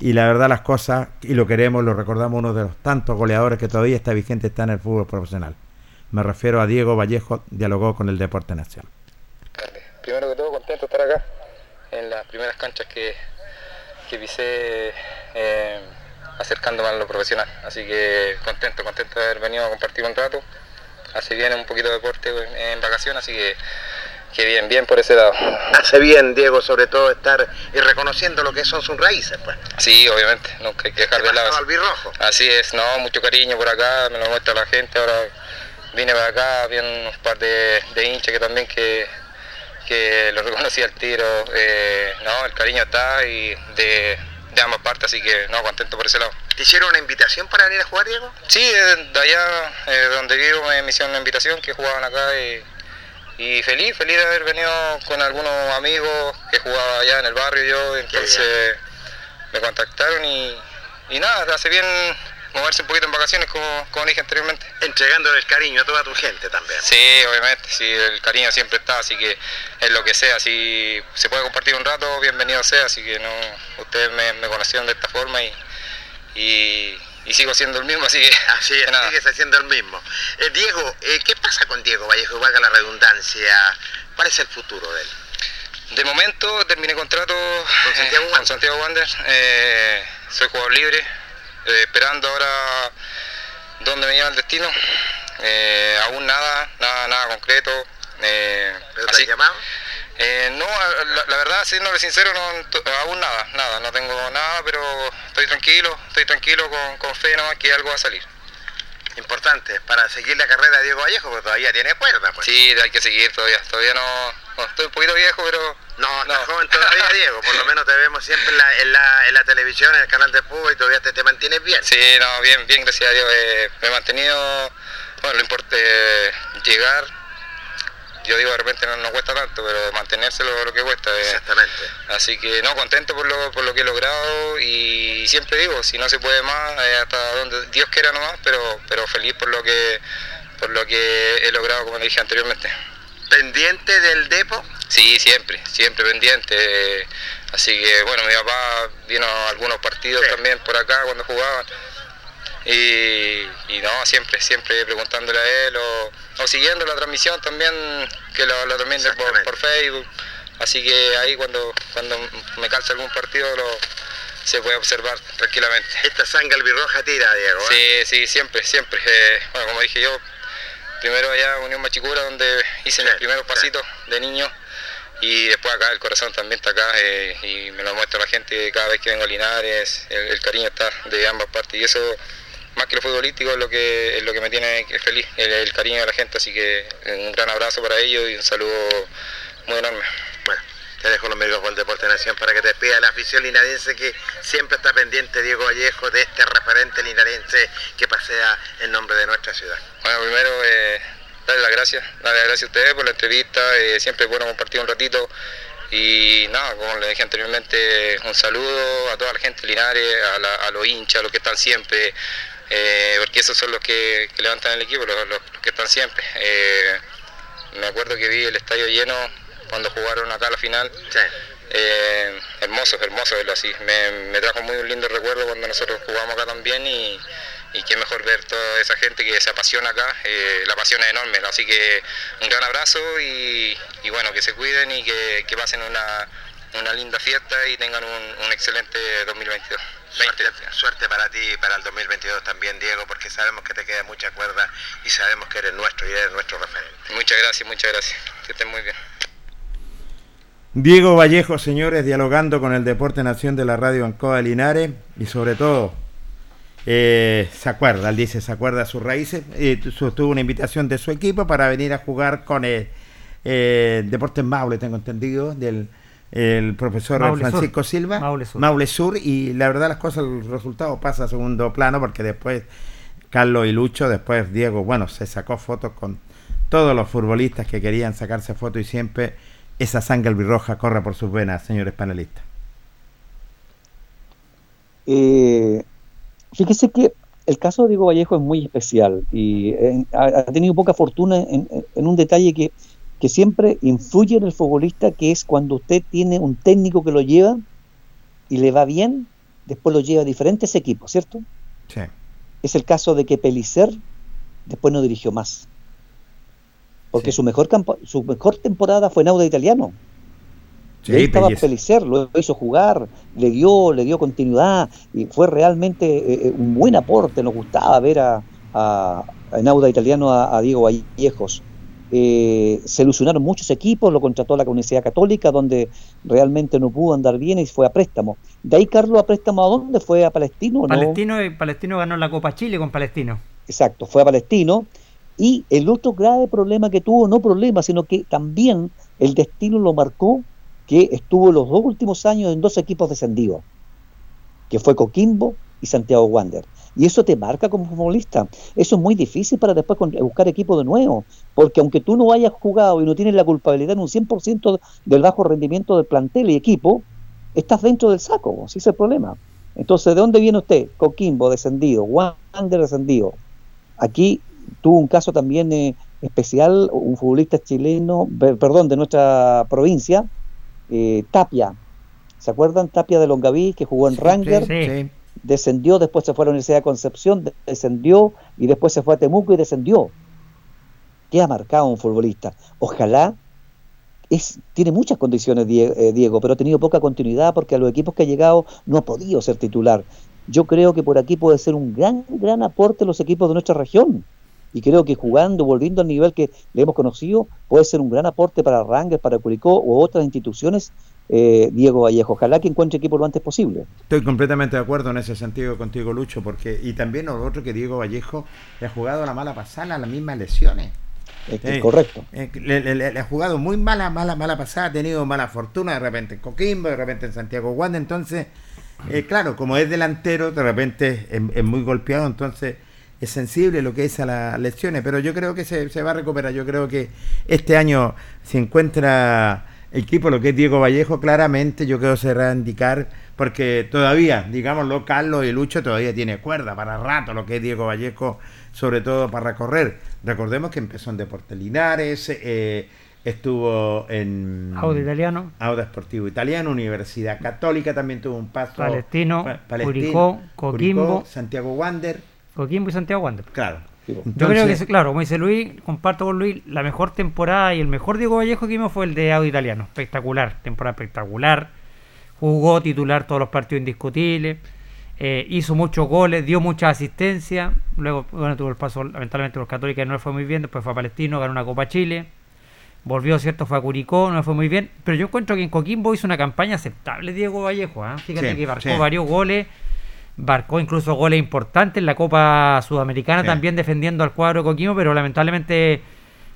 y la verdad las cosas, y lo queremos, lo recordamos, uno de los tantos goleadores que todavía está vigente, está en el fútbol profesional. Me refiero a Diego Vallejo, dialogó con el Deporte Nacional. Primero que todo, contento de estar acá en las primeras canchas que, que pisé eh, acercándome a lo profesional. Así que contento, contento de haber venido a compartir un rato. Hace bien un poquito de deporte en, en vacaciones, así que, que bien, bien por ese lado. Hace bien, Diego, sobre todo estar y reconociendo lo que son sus raíces, pues. Sí, obviamente, nunca hay que dejar de lado. Así es, no, mucho cariño por acá, me lo muestra la gente, ahora vine para acá, vi un par de, de hinchas que también que, que lo reconocí al tiro, eh, no, el cariño está y de, de ambas partes, así que no, contento por ese lado. ¿Te hicieron una invitación para venir a jugar, Diego? Sí, de, de allá eh, donde vivo me, me hicieron una invitación que jugaban acá y, y feliz, feliz de haber venido con algunos amigos que jugaba allá en el barrio yo, entonces me contactaron y, y nada, hace bien moverse un poquito en vacaciones como, como dije anteriormente. Entregándole el cariño a toda tu gente también. Sí, obviamente, sí, el cariño siempre está, así que es lo que sea, si se puede compartir un rato, bienvenido sea, así que no, ustedes me, me conocieron de esta forma y, y, y sigo siendo el mismo, así que Así es, sigues haciendo el mismo. Eh, Diego, eh, ¿qué pasa con Diego Vallejo? Valga la redundancia. ¿Cuál es el futuro de él? De momento terminé contrato con Santiago, con Santiago Wander. eh, soy jugador libre, eh, esperando ahora dónde me lleva el destino. Eh, aún nada, nada, nada concreto. Eh, ¿Pero te has llamado? No, la, la verdad, siendo sincero, no, aún nada, nada, no tengo nada, pero estoy tranquilo, estoy tranquilo con, con fe nomás que algo va a salir. Importante, para seguir la carrera de Diego Vallejo, porque todavía tiene cuerda, pues. Sí, hay que seguir todavía, todavía no, no, estoy un poquito viejo, pero No, no. joven todavía, Diego. Por lo menos te vemos siempre en la, en la, en la televisión, en el canal de fútbol y todavía te, te mantienes bien. Sí, no, bien, bien, gracias a Dios. eh, me he mantenido, bueno, lo importante eh, llegar, yo digo de repente no, no cuesta tanto, pero mantenerse lo, lo que cuesta. eh. Exactamente. Así que no, contento por lo, por lo que he logrado y siempre digo, si no se puede más, eh, hasta donde Dios quiera nomás, pero, pero feliz por lo que por lo que he logrado, como dije anteriormente. ¿Pendiente del Depo? Sí, siempre, siempre pendiente. Así que bueno, mi papá vino a algunos partidos también por acá cuando jugaban. Y, y no, siempre, siempre preguntándole a él o, o siguiendo la transmisión también, que lo, lo transmiten por, por Facebook. Así que ahí cuando, cuando me calza algún partido lo, se puede observar tranquilamente. Esta sangre albirroja tira, Diego. ¿eh? Sí, sí, siempre, siempre. Eh, bueno, como dije yo, primero allá Unión Machicura, donde hice mis primeros pasitos de niño, y después acá el corazón también está acá, eh, y me lo muestra la gente cada vez que vengo a Linares, el, el cariño está de ambas partes, y eso, más que lo futbolístico, es lo que, es lo que me tiene feliz, el, el cariño de la gente, así que un gran abrazo para ellos y un saludo muy enorme. Bueno, te dejo los micrófonos del Deporte Nación para que te despida la afición linarense que siempre está pendiente, Diego Vallejo, de este referente linarense que pasea en nombre de nuestra ciudad. Bueno, primero, eh, darle las gracias, darle las gracias a ustedes por la entrevista, eh, siempre es bueno compartir un ratito y nada, como les dije anteriormente, un saludo a toda la gente de Linares, a, los hinchas, a los que están siempre, eh, porque esos son los que, levantan el equipo, los que están siempre. Eh, me acuerdo que vi el estadio lleno cuando jugaron acá la final. Eh, hermoso, hermoso verlo así. Me, me trajo muy un lindo recuerdo cuando nosotros jugamos acá también y, y qué mejor ver toda esa gente que se apasiona acá. eh, la pasión es enorme, ¿no? así que un gran abrazo y, y bueno, que se cuiden y que, que pasen una, una linda fiesta y tengan un, un excelente 2022. Suerte, suerte para ti y para el 2022 también, Diego, porque sabemos que te queda mucha cuerda y sabemos que eres nuestro y eres nuestro referente. Muchas gracias, muchas gracias. Que estén muy bien. Diego Vallejo, señores, dialogando con el Deporte Nación de la Radio Ancoa de Linares y sobre todo eh, se acuerda, él dice, se acuerda de sus raíces. Y tu- tuvo una invitación de su equipo para venir a jugar con el eh, Deportes Maule, tengo entendido, del el profesor Maule Sur. Francisco Silva. Maule Sur. Sur. Y la verdad las cosas, el resultado pasa a segundo plano porque después Carlos y Lucho, después Diego, bueno, se sacó fotos con todos los futbolistas que querían sacarse fotos y siempre esa sangre albirroja corre por sus venas, señores panelistas. Eh, fíjese que el caso de Diego Vallejo es muy especial y eh, ha, tenido poca fortuna en un detalle que, que siempre influye en el futbolista, que es cuando usted tiene un técnico que lo lleva y le va bien, después lo lleva a diferentes equipos, ¿cierto? Sí. Es el caso de que Pelicer después no dirigió más. Porque su, mejor campo- su mejor temporada fue en Auda Italiano. Sí, Y ahí estaba. Pelicer, lo hizo jugar, le dio, le dio continuidad y fue realmente eh, eh, un buen aporte. Nos gustaba ver a, a, en Auda Italiano a, a Diego Vallejos. Eh, se ilusionaron muchos equipos, lo contrató la Universidad Católica, donde realmente no pudo andar bien y fue a préstamo. De ahí Carlos a préstamo a dónde? ¿Fue a Palestino? o no? Palestino, y Palestino ganó la Copa Chile con Palestino. Exacto, fue a Palestino. Y el otro grave problema que tuvo, no problema, sino que también el destino lo marcó, que estuvo los dos últimos años en dos equipos descendidos, que fue Coquimbo y Santiago Wander. Y eso te marca como futbolista. Eso es muy difícil para después buscar equipo de nuevo, porque aunque tú no hayas jugado y no tienes la culpabilidad en un 100% del bajo rendimiento del plantel y equipo, estás dentro del saco, ese es el problema. Entonces, ¿de dónde viene usted? Coquimbo descendido, Wander descendido. Aquí tuvo un caso también eh, especial, un futbolista chileno, per- perdón, de nuestra provincia, eh, Tapia. ¿Se acuerdan? Tapia de Longaví, que jugó en Ranger, sí. descendió, después se fue a la Universidad de Concepción, de- descendió y después se fue a Temuco y descendió. ¿Qué ha marcado un futbolista? Ojalá, es, tiene muchas condiciones eh, Diego, pero ha tenido poca continuidad porque a los equipos que ha llegado no ha podido ser titular. Yo creo que por aquí puede ser un gran, gran aporte los equipos de nuestra región. Y creo que jugando, volviendo al nivel que le hemos conocido, puede ser un gran aporte para Rangers, para Curicó u otras instituciones, eh, Diego Vallejo. Ojalá que encuentre equipo lo antes posible. Estoy completamente de acuerdo en ese sentido contigo, Lucho, porque y también lo otro que Diego Vallejo le ha jugado la mala pasada, las mismas lesiones. Es que es correcto. eh, le, le- le- le ha jugado muy mala, mala, mala pasada, ha tenido mala fortuna, de repente en Coquimbo, de repente en Santiago Wander, entonces, eh, claro, como es delantero, de repente es, es muy golpeado, entonces es sensible lo que es a las lesiones, pero yo creo que se, se va a recuperar, yo creo que este año se encuentra el equipo, lo que es Diego Vallejo, claramente yo creo que se va a indicar, porque todavía, digámoslo, Carlos y Lucho todavía tiene cuerda para rato lo que es Diego Vallejo, sobre todo para recorrer. Recordemos que empezó en Deportes Linares, eh, estuvo en Auda Italiano. Auda Esportivo Italiano, Universidad Católica, también tuvo un paso Palestino, Pa- Curicó, Coquimbo. Santiago Wander. Coquimbo y Santiago Wander. Claro. Yo Entonces- creo que, claro, como dice Luis, comparto con Luis, la mejor temporada y el mejor Diego Vallejo que vimos fue el de Audio Italiano. Espectacular, temporada espectacular. Jugó titular todos los partidos indiscutibles. eh, hizo muchos goles, dio mucha asistencia. Luego, bueno, tuvo el paso, lamentablemente, por los católicos no le fue muy bien. Después fue a Palestino, ganó una Copa Chile. Volvió, ¿cierto? Fue a Curicó, no le fue muy bien. Pero yo encuentro que en Coquimbo hizo una campaña aceptable Diego Vallejo. ¿ah? Fíjate Sí, que marcó sí. varios goles. Marcó incluso goles importantes en la Copa Sudamericana Sí. también defendiendo al cuadro de Coquimbo, pero lamentablemente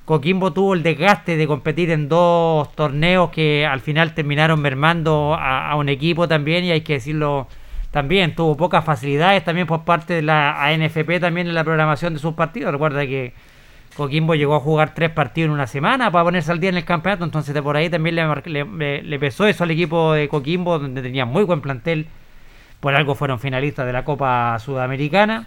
Coquimbo tuvo el desgaste de competir en dos torneos que al final terminaron mermando a, a un equipo también y hay que decirlo también, tuvo pocas facilidades también por parte de la ANFP también en la programación de sus partidos. Recuerda que Coquimbo llegó a jugar tres partidos en una semana para ponerse al día en el campeonato, entonces de por ahí también le- le- le pesó eso al equipo de Coquimbo, donde tenía muy buen plantel por algo fueron finalistas de la Copa Sudamericana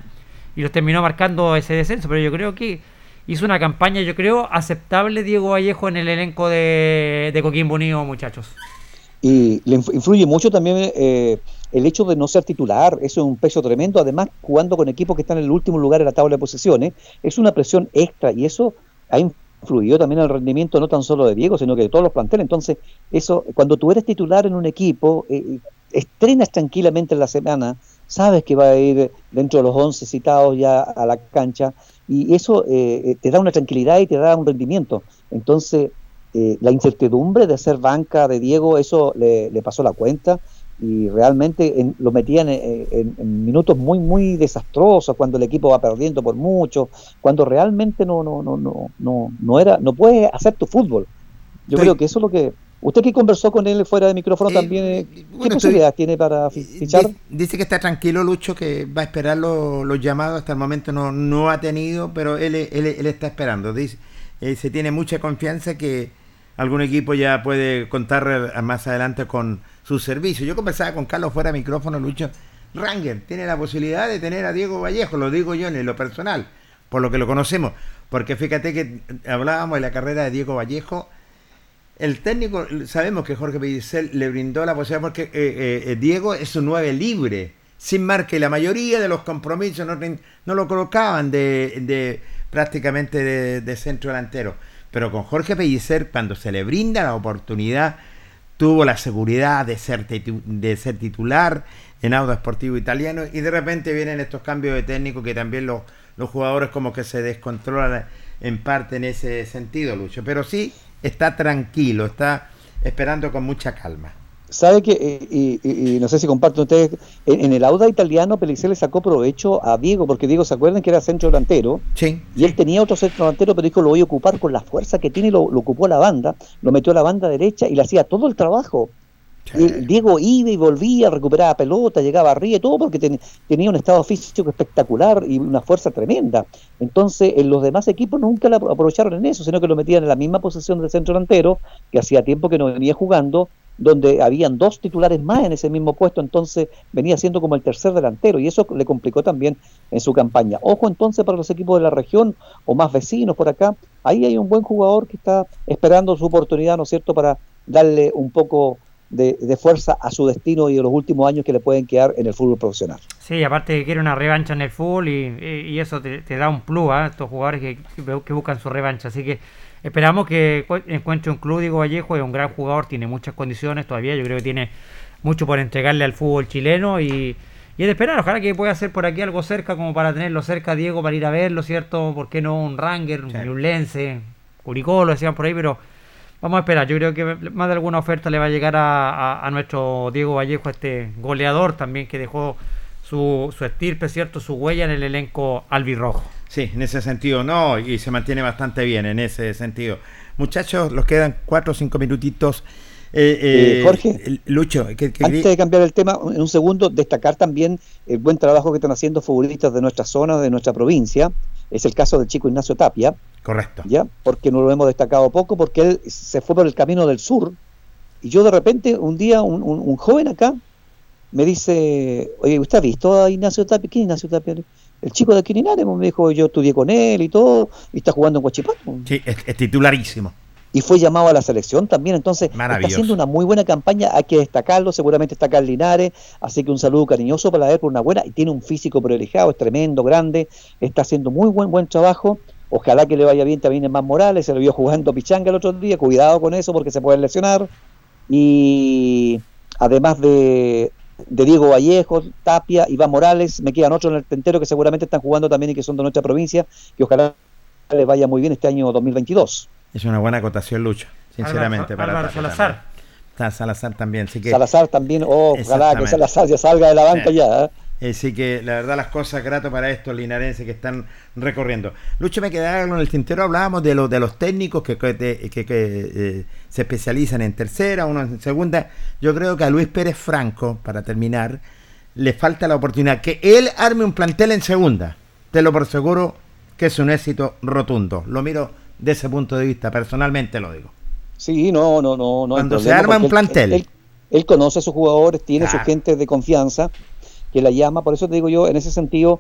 y los terminó marcando ese descenso, pero yo creo que hizo una campaña, yo creo, aceptable Diego Vallejo en el elenco de, de Coquimbo Unido, muchachos. Y le inf- influye mucho también eh, el hecho de no ser titular, eso es un peso tremendo, además jugando con equipos que están en el último lugar en la tabla de posiciones, es una presión extra y eso ha influido también el rendimiento no tan solo de Diego, sino que de todos los planteles. Entonces, eso, cuando tú eres titular en un equipo, eh, estrenas tranquilamente en la semana, sabes que va a ir dentro de los 11 citados ya a la cancha y eso eh, eh, te da una tranquilidad y te da un rendimiento. Entonces, eh, la incertidumbre de ser banca de Diego, eso le, le pasó la cuenta y realmente en- lo metían en, en- en minutos muy muy desastrosos cuando el equipo va perdiendo por mucho cuando realmente no no no no no no era no puedes hacer tu fútbol yo creo que eso es lo que usted que conversó con él fuera de micrófono también eh, qué bueno, posibilidades tiene para fi- fichar Di- Dice que está tranquilo Lucho, que va a esperar lo- los llamados. Hasta el momento no, no ha tenido, pero él, él, él está esperando. Dice, eh, se tiene mucha confianza que algún equipo ya puede contar eh, más adelante con su servicio. Yo conversaba con Carlos fuera de micrófono, Lucho. Ranger tiene la posibilidad de tener a Diego Vallejo, lo digo yo en lo personal, por lo que lo conocemos. Porque fíjate que hablábamos de la carrera de Diego Vallejo. El técnico, sabemos que Jorge Pellicer le brindó la posibilidad porque eh, eh, eh, Diego es un 9 libre, sin marca, y la mayoría de los compromisos no, lo colocaban de, de prácticamente de, centro delantero. Pero con Jorge Pellicer, cuando se le brinda la oportunidad, tuvo la seguridad de ser, titu- de ser titular en Auto Esportivo Italiano y de repente vienen estos cambios de técnico que también los, los jugadores como que se descontrolan en parte en ese sentido, Lucho. Pero sí está tranquilo, está esperando con mucha calma. sabe que eh, y, y- y no sé si comparten ustedes en, en el Auda italiano Pellicer le sacó provecho a Diego porque Diego se acuerdan que era centro delantero Sí. y él tenía otro centro delantero pero dijo lo voy a ocupar con la fuerza que tiene lo, lo ocupó la banda lo metió a la banda derecha y le hacía todo el trabajo Diego iba y volvía, recuperaba pelota, llegaba arriba y todo porque ten- tenía un estado físico espectacular y una fuerza tremenda. Entonces, en los demás equipos nunca la aprovecharon en eso, sino que lo metían en la misma posición del centro delantero, que hacía tiempo que no venía jugando, donde habían dos titulares más en ese mismo puesto, entonces venía siendo como el tercer delantero y eso le complicó también en su campaña. Ojo entonces para los equipos de la región o más vecinos por acá, ahí hay un buen jugador que está esperando su oportunidad, ¿no es cierto?, para darle un poco de, de fuerza a su destino y de los últimos años que le pueden quedar en el fútbol profesional. Sí, aparte que quiere una revancha en el fútbol y, eso te, te da un plus a estos jugadores que, buscan su revancha. Así que esperamos que cu- encuentre un club, Diego Vallejo, es un gran jugador, tiene muchas condiciones todavía, yo creo que tiene mucho por entregarle al fútbol chileno y, y es de esperar, ojalá que pueda hacer por aquí algo cerca como para tenerlo cerca Diego para ir a verlo, ¿cierto? ¿Por qué no un Ranger, un Lense, Curicó, lo decían por ahí, pero vamos a esperar. Yo creo que más de alguna oferta le va a llegar a, a- a nuestro Diego Vallejo, este goleador también que dejó su, su estirpe, ¿cierto? Su huella en el elenco albirrojo. Sí, en ese sentido no, y se mantiene bastante bien en ese sentido. Muchachos, los quedan cuatro o cinco minutitos. Eh, eh, Eh, Jorge, Lucho, que, que- Antes de cambiar el tema, en un segundo, destacar también el buen trabajo que están haciendo futbolistas de nuestra zona, de nuestra provincia. Es el caso del chico Ignacio Tapia, correcto. ¿ya? Porque no lo hemos destacado poco, porque él se fue por el camino del sur. Y yo de repente, un día, un, un- un joven acá me dice, oye, ¿usted ha visto a Ignacio Tapia? ¿Quién es Ignacio Tapia? El chico de Quirinares, me dijo, yo estudié con él y todo, y está jugando en Huachipato. Sí, es, es titularísimo. Y fue llamado a la selección también, entonces está haciendo una muy buena campaña, hay que destacarlo, seguramente está acá en Linares, así que un saludo cariñoso para él por una buena, y tiene un físico privilegiado, es tremendo, grande, está haciendo muy buen buen trabajo, ojalá que le vaya bien también en más Morales, se lo vio jugando pichanga el otro día, cuidado con eso porque se puede lesionar, y además de, de Diego Vallejo, Tapia, Iván Morales, me quedan otros en el tentero que seguramente están jugando también y que son de nuestra provincia, que ojalá les vaya muy bien este año 2022. Es una buena acotación, Lucho, sinceramente. Álvaro- para Álvaro Salazar. también. Está Salazar también, así que... Salazar también, oh, ojalá que. Salazar ya salga de la banca Sí. ya. ¿eh? Así que la verdad las cosas grato para estos linarenses que están recorriendo. Lucho, me quedaba algo en el tintero, hablábamos de, los de los técnicos que, que, que- que, eh, se especializan en tercera, uno en segunda. Yo creo que a Luis Pérez Franco, para terminar, le falta la oportunidad que él arme un plantel en segunda. Te lo por seguro que es un éxito rotundo. Lo miro de ese punto de vista, personalmente lo digo. Sí, no, no, no. Cuando se arma un él- plantel. Él, él conoce a sus jugadores, tiene Claro. su gente de confianza que la llama. Por eso te digo yo, en ese sentido,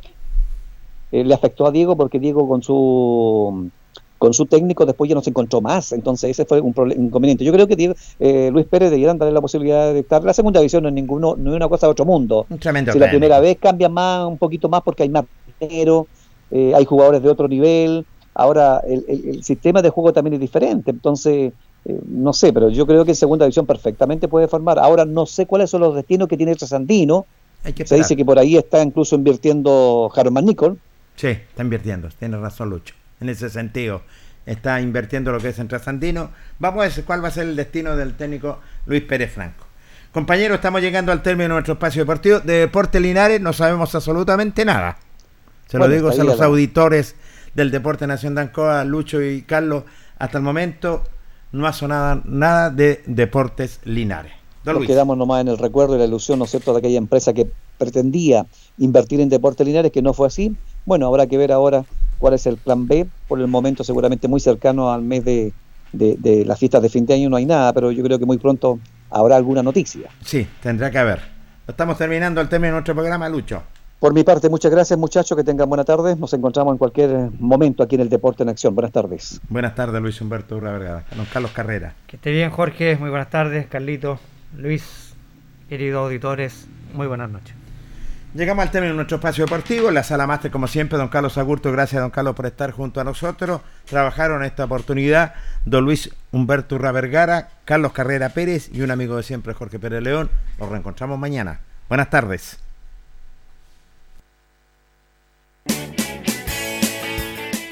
eh, le afectó a Diego porque Diego con su con su técnico después ya no se encontró más. Entonces ese fue un inconveniente. Yo creo que eh, Luis Pérez debieran darle la posibilidad de estar. La segunda división no es, ninguno, no es una cosa de otro mundo. Un tremendo si la primera vez cambia más, un poquito más porque hay más dinero, eh, hay jugadores de otro nivel. Ahora el, el- el sistema de juego también es diferente. Entonces, eh, no sé, pero yo creo que en segunda división perfectamente puede formar. Ahora no sé cuáles son los destinos que tiene el Sandino. Hay que Se dice que por ahí está incluso invirtiendo Harman Nicol. Sí, está invirtiendo, tiene razón Lucho. En ese sentido, está invirtiendo lo que es en Trasandino. Vamos a ver cuál va a ser el destino del técnico Luis Pérez Franco. Compañeros, estamos llegando al término de nuestro espacio deportivo. De Deporte Linares no sabemos absolutamente nada. Se lo digo a los la- auditores del Deporte Nación de Ancoa, Lucho y Carlos. Hasta el momento no ha sonado nada de Deportes Linares. Don Nos Luis. quedamos nomás en el recuerdo y la ilusión, ¿no es cierto?, de aquella empresa que pretendía invertir en Deportes Linares, que no fue así. Bueno, habrá que ver ahora cuál es el plan B. Por el momento, seguramente muy cercano al mes de, de, de las fiestas de fin de año no hay nada, pero yo creo que muy pronto habrá alguna noticia. Sí, tendrá que haber. Estamos terminando el término de nuestro programa, Lucho. Por mi parte, muchas gracias muchachos, que tengan buena tarde. Nos encontramos en cualquier momento aquí en el Deporte en Acción. Buenas tardes. Buenas tardes, Luis Humberto Urra Vergara. Don Carlos Carrera. Que esté bien, Jorge. Muy buenas tardes, Carlito, Luis, queridos auditores. Muy buenas noches. Llegamos al término de nuestro espacio deportivo. En la sala máster, como siempre, don Carlos Agurto. Gracias, don Carlos, por estar junto a nosotros. Trabajaron en esta oportunidad don Luis Humberto Urra Vergara, Carlos Carrera Pérez y un amigo de siempre, Jorge Pérez León. Nos reencontramos mañana. Buenas tardes.